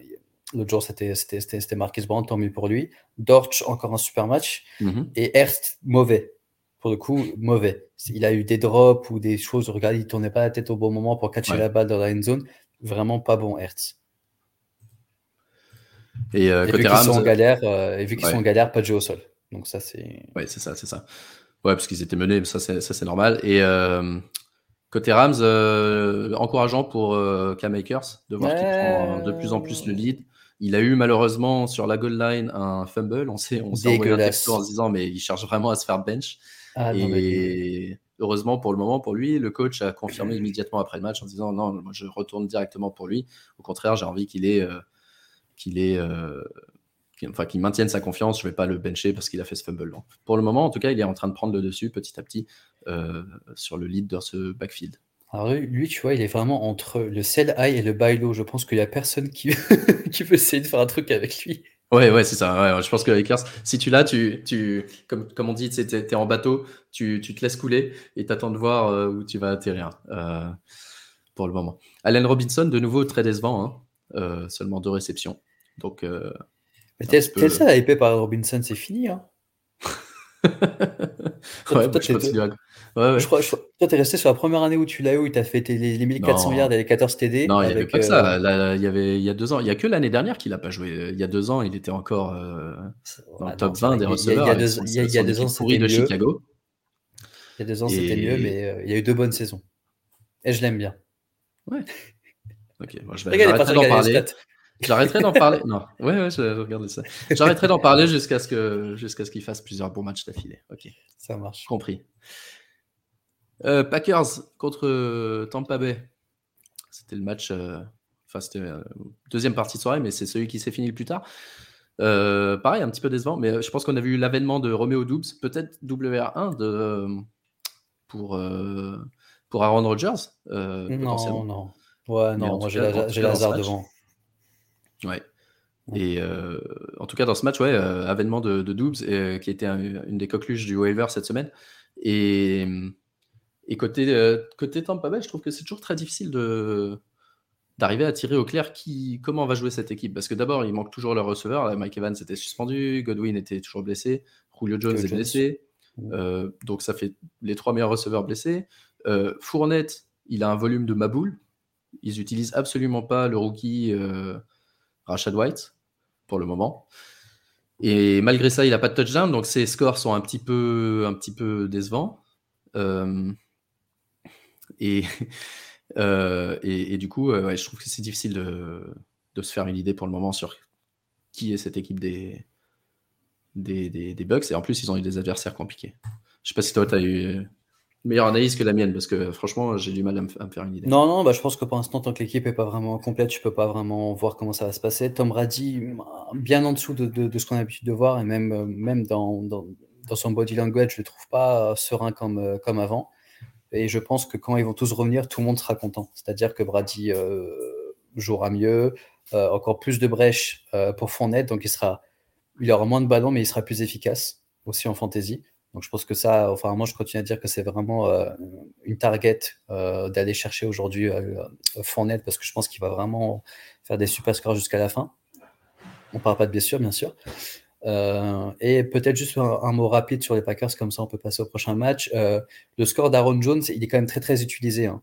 l'autre jour c'était c'était Marcus Brown tant mieux pour lui. Dortch encore un super match mm-hmm. et Erst mauvais pour le coup mauvais. Il a eu des drops ou des choses. Regarde il tournait pas la tête au bon moment pour catcher la balle dans la end zone vraiment pas bon Hertz. Et, euh, vu qu'ils sont en galère, euh, et vu qu'ils sont en galère, pas de jeu au sol. Donc ça c'est. Ouais, c'est ça, c'est ça. Ouais, parce qu'ils étaient menés, ça c'est ça c'est normal. Et euh, côté Rams, encourageant pour K-Makers de voir qu'il prend de plus en plus le lead. Il a eu malheureusement sur la goal line un fumble. On s'est on envoyé un texto en se disant mais il cherche vraiment à se faire bench. Ah, et heureusement pour le moment, pour lui, le coach a confirmé immédiatement après le match en disant non, moi je retourne directement pour lui. Au contraire, j'ai envie qu'il ait, euh, qu'il ait, euh, enfin qu'il maintienne sa confiance. Je vais pas le bencher parce qu'il a fait ce fumble. pour le moment, en tout cas, il est en train de prendre le dessus petit à petit euh, sur le lead de ce backfield. Alors lui, tu vois, il est vraiment entre le sell high et le buy low. Je pense qu'il y a personne qui, qui veut essayer de faire un truc avec lui. Ouais, ouais, c'est ça. Ouais, je pense que Lakers, si tu l'as, tu, tu, comme, comme on dit, tu es, en bateau, tu, tu, te laisses couler et tu attends de voir euh, où tu vas atterrir euh, pour le moment. Allen Robinson, de nouveau très décevant, hein, euh, seulement deux réceptions. Donc, Mais t'es peu... ça, épée par Robinson, c'est fini. Hein ouais, bah, je, continue à, Je crois, toi, tu es resté sur la première année où tu l'as eu, où tu as fait les, 1400 yards et les 14 TD. Non, il n'y avait pas que ça. il, y avait, il y a deux ans. Il n'y a que l'année dernière qu'il n'a pas joué. Il y a deux ans, il était encore dans le top 20 des receveurs. Il y a, deux, il y a, deux ans, c'était de Chicago. Il y a deux ans, c'était mieux, mais il y a eu deux bonnes saisons. Et je l'aime bien. Ouais. Ok, moi je vais arrêter d'en parler. J'arrêterai d'en parler. Non, ouais, ouais, je regarde ça. J'arrêterai d'en parler jusqu'à ce que jusqu'à ce qu'il fasse plusieurs bons matchs d'affilée. Ok. Ça marche. Compris. Euh, Packers contre euh, Tampa Bay. C'était le match. Euh, enfin, c'était deuxième partie de soirée, mais c'est celui qui s'est fini le plus tard. pareil, un petit peu décevant, mais je pense qu'on a vu l'avènement de Romeo Doubs, peut-être WR1 de, pour, pour Aaron Rodgers. non, non. Ouais, non, moi j'ai Lazare devant. Ouais. Et euh, en tout cas, dans ce match, ouais, euh, avènement de, de Doubs, euh, qui était une des coqueluches du waiver cette semaine. Et, et côté, côté Tampa Bay, je trouve que c'est toujours très difficile de d'arriver à tirer au clair qui, comment va jouer cette équipe. Parce que d'abord, il manque toujours le receveur. Mike Evans était suspendu, Godwin était toujours blessé, Julio Jones est blessé. Mmh. donc ça fait les trois meilleurs receveurs blessés. Fournette, il a un volume de Maboule. Ils n'utilisent absolument pas le rookie Rashad White pour le moment. Et malgré ça, il n'a pas de touchdown, donc ses scores sont un petit peu, un petit peu décevants. Euh, euh, et, et, du coup, euh, je trouve que c'est difficile de, de, se faire une idée pour le moment sur qui est cette équipe des, des, des, des Bucks. Et en plus, ils ont eu des adversaires compliqués. Je sais pas si toi, tu as eu meilleure analyse que la mienne parce que franchement, j'ai du mal à me, faire une idée. Non, non, bah, je pense que pour l'instant, tant que l'équipe n'est pas vraiment complète, tu peux pas vraiment voir comment ça va se passer. Tom Brady, bien en dessous de, de, ce qu'on a l'habitude de voir et même, euh, même dans, dans, dans, son body language, je le trouve pas serein comme, comme avant. Et je pense que quand ils vont tous revenir, tout le monde sera content. C'est-à-dire que Brady jouera mieux, encore plus de brèches pour Fournette, donc il sera, il aura moins de ballons, mais il sera plus efficace aussi en fantasy. Donc je pense que ça, enfin moi je continue à dire que c'est vraiment euh, une target euh, d'aller chercher aujourd'hui euh, Fournette parce que je pense qu'il va vraiment faire des super scores jusqu'à la fin. On parle pas de blessure bien sûr. Et peut-être juste un, mot rapide sur les Packers, comme ça on peut passer au prochain match. le score d'Aaron Jones, il est quand même très très utilisé. Hein.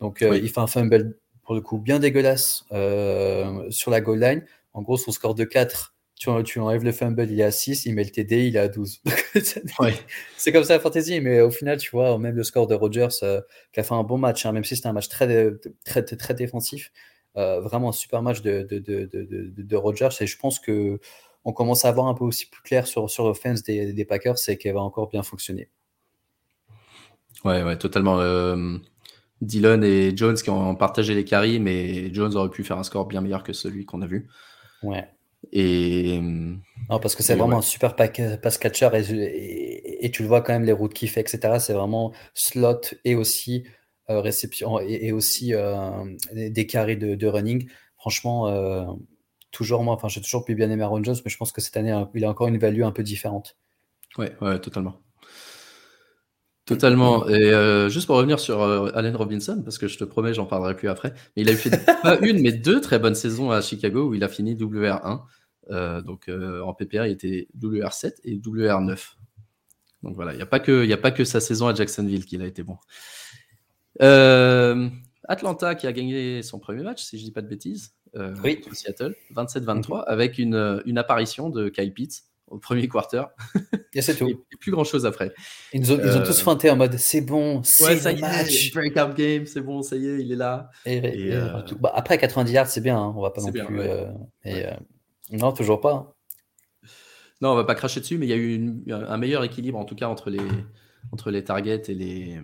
Donc il fait un fumble pour le coup bien dégueulasse sur la goal line. En gros, son score de 4 tu, enlèves le fumble, il est à 6, il met le TD, il est à 12. C'est comme ça la fantasy, mais au final, tu vois, même le score de Rogers, euh, qui a fait un bon match, hein, même si c'était un match très, très, très, défensif, euh, vraiment un super match de, de, de, de, Rogers, et je pense que on commence à avoir un peu aussi plus clair sur, sur l'offense des, des Packers, c'est qu'elle va encore bien fonctionner. Ouais, ouais, totalement. Euh, Dylan et Jones qui ont partagé les carries, mais Jones aurait pu faire un score bien meilleur que celui qu'on a vu. Ouais. Et, non, parce que c'est vraiment un super pass catcher et, et, tu le vois quand même les routes qu'il fait, etc. C'est vraiment slot et aussi euh, réception et, aussi euh, des carrés de, running. Franchement, euh, toujours moi, enfin, j'ai toujours pu bien aimer Aaron Jones, mais je pense que cette année, il a encore une value un peu différente. Ouais, ouais, totalement. Totalement. Et juste pour revenir sur Allen Robinson, parce que je te promets, j'en parlerai plus après. Mais il a eu fait pas une, mais deux très bonnes saisons à Chicago où il a fini WR1. Euh, donc euh, en PPR, il était WR7 et WR9. Donc voilà, il n'y a, pas que, a pas que sa saison à Jacksonville qu'il a été bon. Euh, Atlanta qui a gagné son premier match, si je ne dis pas de bêtises, oui. Seattle, 27-23, mhm. avec une, une, apparition de Kyle Pitts au premier quarter. Et c'est tout. Et, plus grand chose après. Ils, ont, ils ont tous feinté en mode c'est bon, c'est ça match. breakout game, c'est bon, ça y est, il est là. Et, bah, après 90 yards, c'est bien, hein, on va pas non plus. Non, toujours pas. Hein. Non, on va pas cracher dessus, mais il y a eu un meilleur équilibre en tout cas entre les, entre les targets et les,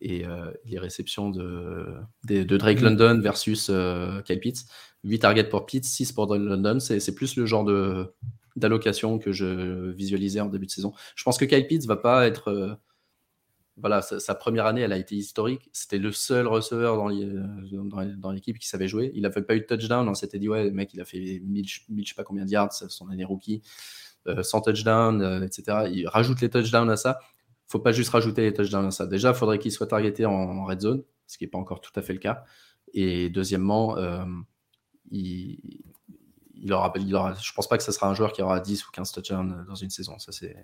et, euh, les réceptions de, de, Drake mm. London versus euh, Kyle Pitts. 8 targets pour Pitts, 6 pour Drake London. C'est plus le genre d'allocation que je visualisais en début de saison. Je pense que Kyle Pitts va pas être. Euh, voilà, sa, première année, elle a été historique. C'était le seul receveur dans, dans, l'équipe qui savait jouer. Il n'avait pas eu de touchdown. On s'était dit, ouais, le mec, il a fait 1000, je sais pas combien de yards, son année rookie, euh, sans touchdown, euh, etc. Il rajoute les touchdowns à ça. Faut pas juste rajouter les touchdowns à ça. Déjà, il faudrait qu'il soit targeté en, red zone, ce qui n'est pas encore tout à fait le cas. Et deuxièmement, euh, il, il, aura, il aura, je pense pas que ce sera un joueur qui aura 10 ou 15 touchdowns dans une saison. Ça, c'est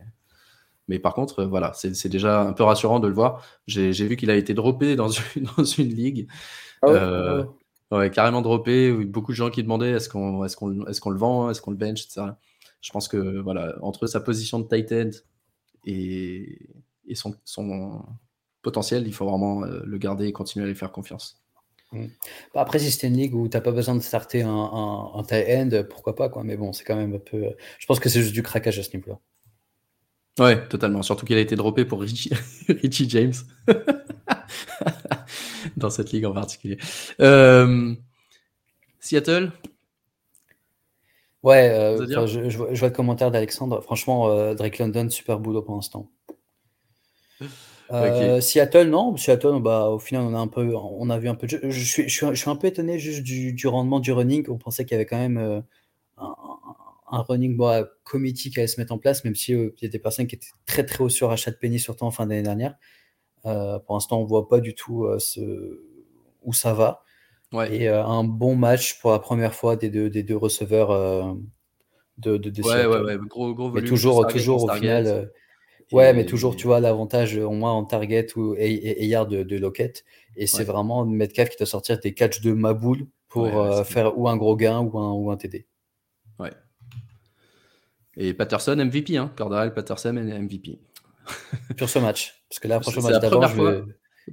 Mais par contre, voilà, c'est déjà un peu rassurant de le voir. J'ai vu qu'il a été droppé dans une, dans une ligue. Ah ouais, carrément droppé. Beaucoup de gens qui demandaient est-ce qu'on est qu'on est qu'on le vend, est-ce qu'on le bench, etc. Je pense que voilà, entre sa position de tight end et, et son, son, potentiel, il faut vraiment le garder et continuer à lui faire confiance. Mmh. Bah, après, si c'était une ligue où tu n'as pas besoin de starter un, un, tight end, pourquoi pas, quoi. Mais bon, c'est quand même un peu. Je pense que c'est juste du craquage à ce niveau-là. Ouais, totalement. Surtout qu'il a été droppé pour Richie, James. Dans cette ligue en particulier. Euh, Seattle? Ouais, euh, je, je, vois, le commentaire d'Alexandre. Franchement, euh, Drake London, super boulot pour l'instant. Seattle, non. Seattle, bah, au final, on a un peu, on a vu un peu de Je suis, je suis, un peu étonné juste du, rendement du running. On pensait qu'il y avait quand même un, un running bah, committee qui allait se mettre en place, même s'il euh, il y a des personnes qui étaient très très haut sur achat de penny, surtout en fin d'année dernière. Euh, pour l'instant, on voit pas du tout euh, ce... où ça va. Et un bon match pour la première fois des deux, des deux receveurs de, de, ouais, ouais, ouais, gros, gros volume, Mais toujours, toujours au final. Ouais, mais toujours, tu vois, l'avantage au moins en target ou et, yard de, de Lockett. Et c'est vraiment Metcalf qui doit sortir des catchs de Maboul pour faire ou un gros gain ou un, ou un TD. Ouais, et Patterson MVP, hein. Cordarel Patterson MVP. Sur ce match. Parce que là, franchement, match la première, fois,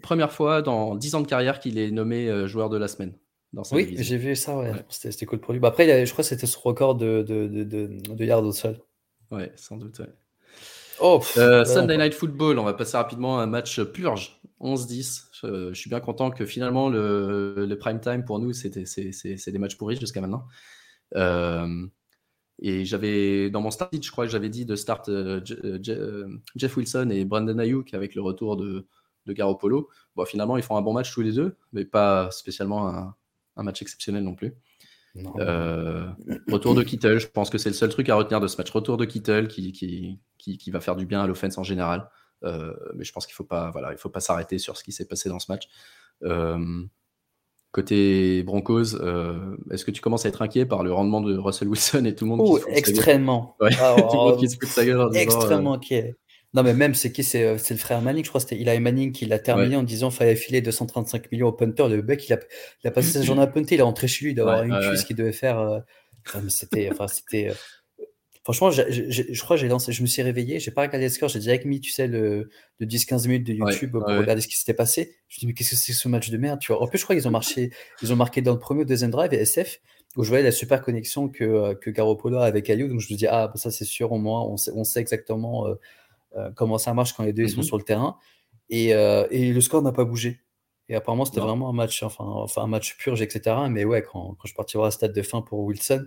première fois dans 10 ans de carrière qu'il est nommé euh, joueur de la semaine. oui, j'ai vu ça, ouais. C'était cool pour lui. Bah, après, je crois que c'était ce record de, de, de, de, yards au sol. Ouais, sans doute. Ouais. Oh, euh, Sunday Night Football, on va passer rapidement à un match purge, 11-10. Je, suis bien content que finalement le, le prime time pour nous, c'est des matchs pourris jusqu'à maintenant. Euh, et j'avais, dans mon start, je crois que j'avais dit de start euh, euh, euh, Jeff Wilson et Brandon Ayuk avec le retour de, de Garoppolo. Bon, finalement, ils font un bon match tous les deux, mais pas spécialement un, un match exceptionnel non plus. Retour de Kittle, je pense que c'est le seul truc à retenir de ce match. Retour de Kittle qui, qui, qui, qui va faire du bien à l'offense en général. mais je pense qu'il ne faut pas, voilà, il faut pas s'arrêter sur ce qui s'est passé dans ce match. Côté Broncos, euh, est-ce que tu commences à être inquiet par le rendement de Russell Wilson et tout le monde qui se extrêmement. Ouais. Tout le monde qui se fout de sa gueule. extrêmement euh, inquiet. Non, mais même, c'est qui C'est le frère Manning, je crois. C'était Eli Manning qui l'a terminé en disant qu'il fallait filer 235 millions au punter. Le mec, il a, il a passé sa journée à punter, il est rentré chez lui d'avoir une cuisse qu'il devait faire. Euh... c'était. Enfin, c'était. Euh, Franchement, je crois que j'ai lancé, je me suis réveillé, j'ai pas regardé le score, j'ai direct mis, tu sais, le, 10-15 minutes de YouTube pour regarder ce qui s'était passé. Je me dis, mais qu'est-ce que c'est ce match de merde, tu vois. En plus, je crois qu'ils ont marché, ils ont marqué dans le premier ou deuxième drive, et SF, où je voyais la super connexion que, euh, que Garoppolo a avec Ayou. Donc, je me dis, ah, bah, ça, c'est sûr, au moins, on sait, on sait exactement euh, euh, comment ça marche quand les deux ils sont mm-hmm. sur le terrain. Et, et le score n'a pas bougé. Et apparemment, c'était vraiment un match, enfin, enfin, un match purge, etc. Mais ouais, quand, quand je partis voir la stade de fin pour Wilson,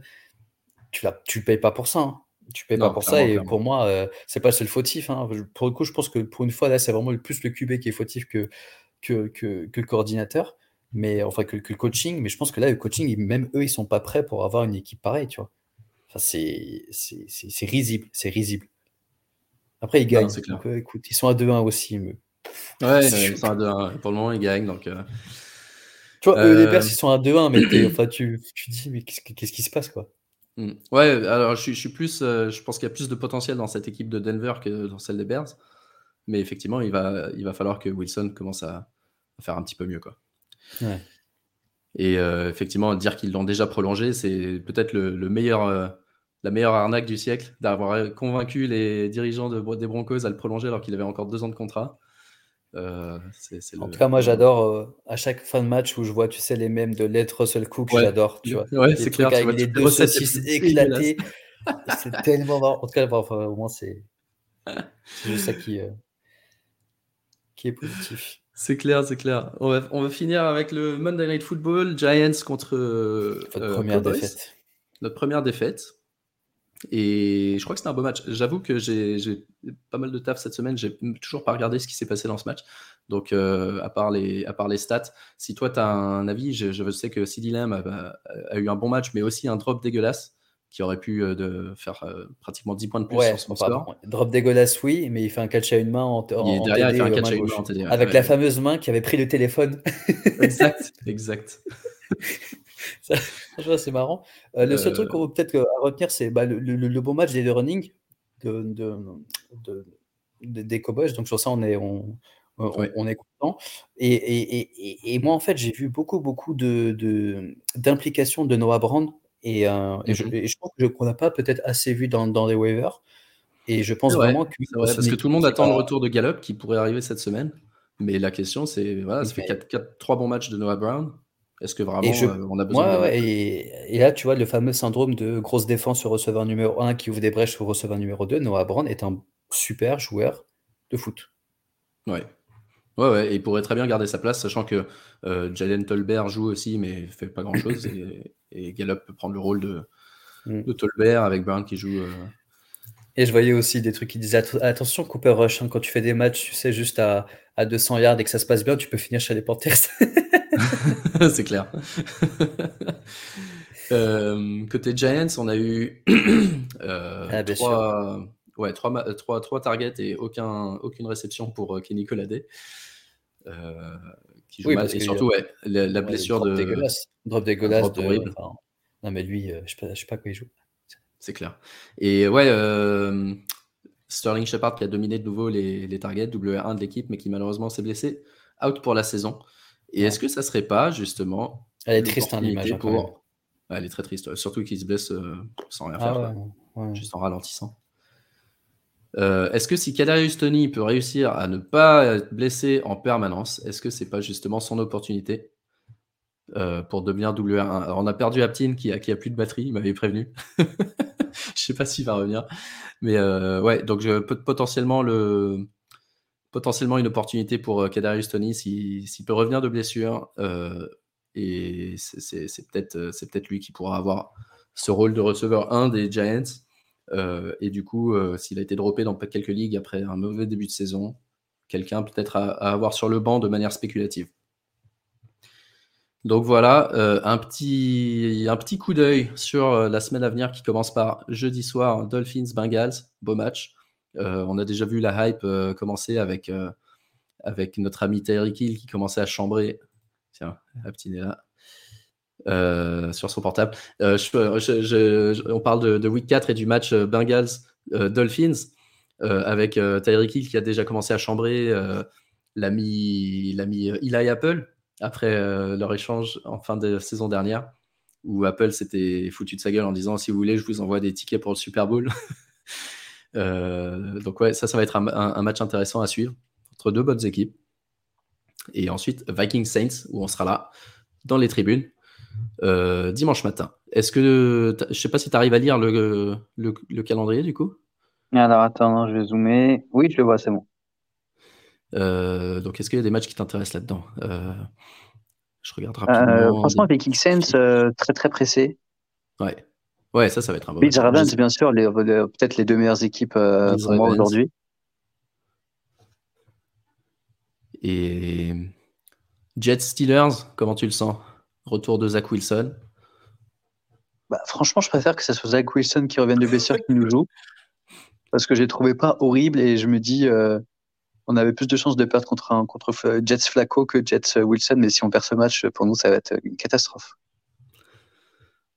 tu ne tu payes pas pour ça. Hein. Tu payes pas pour ça. Et pour moi, euh, c'est pas le seul fautif. Hein. Pour le coup, je pense que pour une fois, là, c'est vraiment le plus le QB qui est fautif que, que, que, le coordinateur. Mais enfin, que, le coaching. Mais je pense que là, le coaching, même eux, ils sont pas prêts pour avoir une équipe pareille, tu vois. Enfin, c'est risible. C'est risible. Après, ils gagnent. donc, euh, écoute, ils sont à 2-1 aussi. Mais... Ouais, ils sont à 2-1. Pour le moment, ils gagnent. Donc, euh, Tu vois, les Bears, ils sont à 2-1, mais enfin, tu, tu dis, mais qu'est-ce qui se passe, quoi? Mmh. Ouais, alors je suis plus, euh, je pense qu'il y a plus de potentiel dans cette équipe de Denver que dans celle des Bears. Mais effectivement, il va il va falloir que Wilson commence à faire un petit peu mieux, quoi. Et euh, effectivement, dire qu'ils l'ont déjà prolongé, c'est peut-être le meilleur, euh, la meilleure arnaque du siècle, d'avoir convaincu les dirigeants de des Broncos à le prolonger alors qu'il avait encore deux ans de contrat. Euh, en tout cas, moi j'adore euh, à chaque fin de match où je vois, tu sais, les mêmes de Let Russell Cook, j'adore. Tu vois, ouais, c'est clair. Avec les deux saucisses éclatées. c'est tellement marrant. En tout cas, au moins, c'est juste ça qui, euh, qui est positif. C'est clair, c'est clair. On va, on va, finir avec le Monday Night Football, Giants contre. Notre première défaite. Notre première défaite. Et je crois que c'était un beau match. J'avoue que j'ai pas mal de taf cette semaine. J'ai toujours pas regardé ce qui s'est passé dans ce match. Donc, euh, à, part les, à part les stats, si toi tu as un avis, je, je sais que CD Lamb a, eu un bon match, mais aussi un drop dégueulasse qui aurait pu euh, de faire euh, pratiquement 10 points de plus sur son score. Drop dégueulasse, oui, mais il fait un catch à une main en, en, derrière, il fait un catch à une main en TD, Avec la fameuse main qui avait pris le téléphone. exact, exact. c'est marrant. Euh, le seul truc peut-être à retenir, c'est bah, le, le, bon match des deux running de, de, des, Cowboys, donc sur ça, on est, on, on, est content. Et, et, et, moi, en fait, j'ai vu beaucoup, beaucoup d'implications de, de, Noah Brand, et, euh, je, je, pense qu'on n'a pas peut-être assez vu dans, dans les waivers. Et je pense vraiment que. parce que tout le monde attend le retour de Gallup qui pourrait arriver cette semaine. Mais la question, c'est voilà, ça fait 4, 3 bons matchs de Noah Brown. Est-ce que vraiment euh, on a besoin de... et, là, tu vois, le fameux syndrome de grosse défense au receveur numéro 1 qui ouvre des brèches au receveur numéro 2, Noah Brown est un super joueur de foot. Ouais. Ouais, ouais, et il pourrait très bien garder sa place, sachant que euh, Jalen Tolbert joue aussi, mais fait pas grand chose. et, Gallup peut prendre le rôle de, mm. de Tolbert avec Brown qui joue. Euh, et je voyais aussi des trucs qui disaient attention, Cooper Rush, hein, quand tu fais des matchs, tu sais, juste à, à 200 yards et que ça se passe bien, tu peux finir chez les Panthers. c'est clair. Euh, côté Giants, on a eu euh, ah, trois, ouais, trois, trois, trois, targets et aucun, aucune réception pour euh, Kenny Colade. qui joue mal. Et surtout, ouais, la, blessure de. Drop dégueulasse. De... non, mais lui, je ne sais, sais, pas quoi il joue. C'est clair. Et ouais, Sterling Shepard qui a dominé de nouveau les, les targets, W1 de l'équipe, mais qui malheureusement s'est blessé. Out pour la saison. Et est-ce que ça serait pas justement. Elle est triste, hein, l'image. Hein, pour... elle est très triste, surtout qu'il se blesse euh, sans rien ah faire, juste en ralentissant. Euh, est-ce que si Kadarius Tony peut réussir à ne pas être blessé en permanence, est-ce que c'est pas justement son opportunité euh, pour devenir WR1 Alors on a perdu Aptin qui a, qui a plus de batterie, il m'avait prévenu. Je sais pas s'il va revenir. Mais ouais, donc je, potentiellement le, potentiellement une opportunité pour euh, Kadarius Tony s'il peut revenir de blessure. Euh, et c'est peut-être euh, c'est peut-être lui qui pourra avoir ce rôle de receveur 1 des Giants. et du coup, s'il a été droppé dans quelques ligues après un mauvais début de saison, quelqu'un peut-être à, avoir sur le banc de manière spéculative. Donc voilà, un, petit, un petit coup d'œil sur la semaine à venir qui commence par jeudi soir, Dolphins Bengals, beau match. Euh, on a déjà vu la hype euh, commencer avec, euh, avec notre ami Tyreek Hill qui commençait à chambrer. Tiens, Aptin est là. sur son portable. on parle de, week 4 et du match Bengals Dolphins avec Tyreek Hill qui a déjà commencé à chambrer l'ami Eli Apple après leur échange en fin de saison dernière où Apple s'était foutu de sa gueule en disant si vous voulez je vous envoie des tickets pour le Super Bowl donc ouais, ça, ça va être un, match intéressant à suivre entre deux bonnes équipes. Et ensuite, Vikings Saints, où on sera là, dans les tribunes, euh, dimanche matin. Est-ce que, je sais pas si tu arrives à lire le, le, calendrier du coup? Alors attends, je vais zoomer. Oui, je le vois, c'est bon. Euh, donc, est-ce qu'il y a des matchs qui t'intéressent là-dedans? Je regarde rapidement. franchement, Vikings Saints, très très pressé. Ouais. Ouais, ça, ça va être un bon Bills Ravens, bien sûr, peut-être les deux meilleures équipes euh, pour moi aujourd'hui. Et Jets Steelers, comment tu le sens? Retour de Zach Wilson bah, Franchement, je préfère que ce soit Zach Wilson qui revienne de blessure qui nous joue. Parce que je ne trouvé pas horrible et je me dis, euh, on avait plus de chances de perdre contre, contre Jets Flacco que Jets Wilson. Mais si on perd ce match, pour nous, ça va être une catastrophe.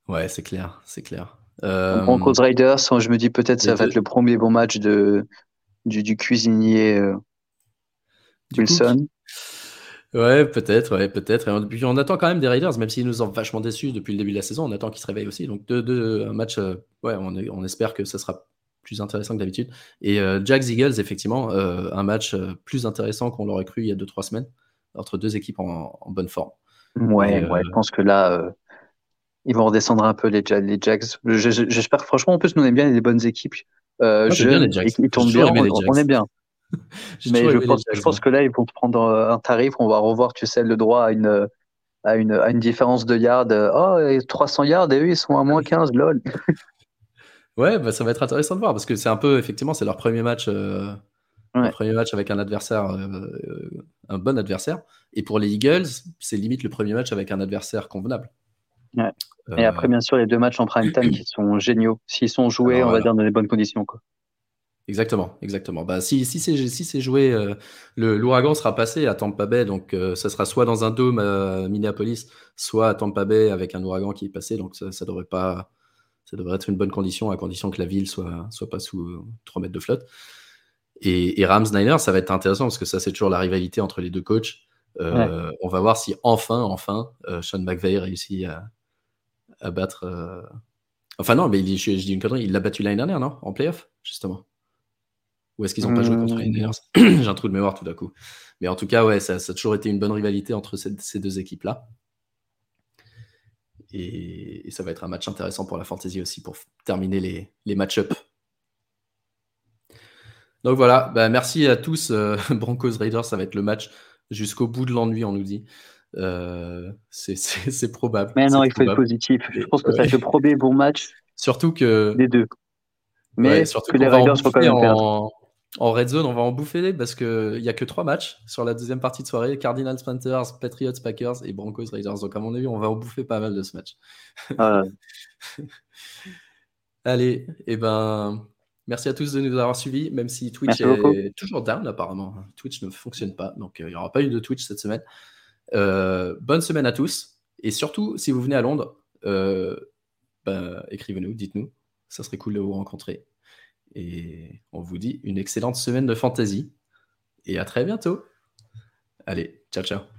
Ouais, c'est clair, c'est clair. Euh... Broncos Raiders, je me dis peut-être ça va être le premier bon match de, du, cuisinier euh, Wilson. Ouais, peut-être, ouais, peut-être. Et puis on attend quand même des Raiders, même s'ils nous ont vachement déçus depuis le début de la saison, on attend qu'ils se réveillent aussi. Donc deux, un match, euh, ouais, on, on, espère que ça sera plus intéressant que d'habitude. Et euh, Jags Eagles, effectivement, un match plus intéressant qu'on l'aurait cru il y a 2-3 semaines, entre deux équipes en, bonne forme. Ouais, ouais, je pense que là, ils vont redescendre un peu les, les Jags. J'espère franchement, en plus, nous on aime bien les bonnes équipes. Euh, bien les Jags. Ils, tournent bien, on, est bien. Mais je pense, je pense, que là, ils vont prendre euh, un tarif. On va revoir, tu sais, le droit à une, à une, à une différence de yards. Oh, 300 yards et eux, ils sont à moins 15, lol. ouais, bah, ça va être intéressant de voir parce que c'est un peu, effectivement, c'est leur premier match. Euh, premier match avec un adversaire, euh, un bon adversaire. Et pour les Eagles, c'est limite le premier match avec un adversaire convenable. Ouais. Et après, euh, bien sûr, les deux matchs en prime time qui sont géniaux. S'ils sont joués, on va dire, dans les bonnes conditions. Quoi. Exactement, exactement. Bah, si, si c'est si joué, euh, l'ouragan sera passé à Tampa Bay, donc euh, ça sera soit dans un dôme à Minneapolis, soit à Tampa Bay avec un ouragan qui est passé. Donc ça, ça devrait pas, ça devrait être une bonne condition, à condition que la ville soit soit pas sous 3 mètres de flotte. Et, Rams Niners, ça va être intéressant parce que ça, c'est toujours la rivalité entre les deux coachs. Euh, on va voir si enfin, enfin, Sean McVay réussit à, battre. Euh, enfin, non, mais il, je, dis une connerie, il l'a battu l'année dernière, non? En playoff, justement. Ou est-ce qu'ils n'ont pas joué contre les Niners J'ai un trou de mémoire tout d'un coup. Mais en tout cas, ouais, ça, a toujours été une bonne rivalité entre ces, deux équipes-là. Et, ça va être un match intéressant pour la fantasy aussi, pour terminer les, les match-ups. Donc voilà, bah, merci à tous. Broncos Raiders, ça va être le match jusqu'au bout de l'ennui, on nous dit. Euh, c'est probable. Mais non, il faut être positif. Je pense que ça fait le premier bon match. Surtout que. Des deux. Mais surtout que les Raiders vont quand même en... en red zone, on va en bouffer parce qu'il n'y a que trois matchs sur la deuxième partie de soirée Cardinals, Panthers, Patriots, Packers et Broncos Raiders. Donc, à mon avis, on va en bouffer pas mal de ce match. Allez, et eh ben, Merci à tous de nous avoir suivis, même si Twitch est toujours down apparemment. Twitch ne fonctionne pas, donc euh, il n'y aura pas eu de Twitch cette semaine. Euh, bonne semaine à tous. Et surtout, si vous venez à Londres, euh, bah, écrivez-nous, dites-nous. Ça serait cool de vous rencontrer. Et on vous dit une excellente semaine de fantasy. Et à très bientôt. Allez, ciao ciao.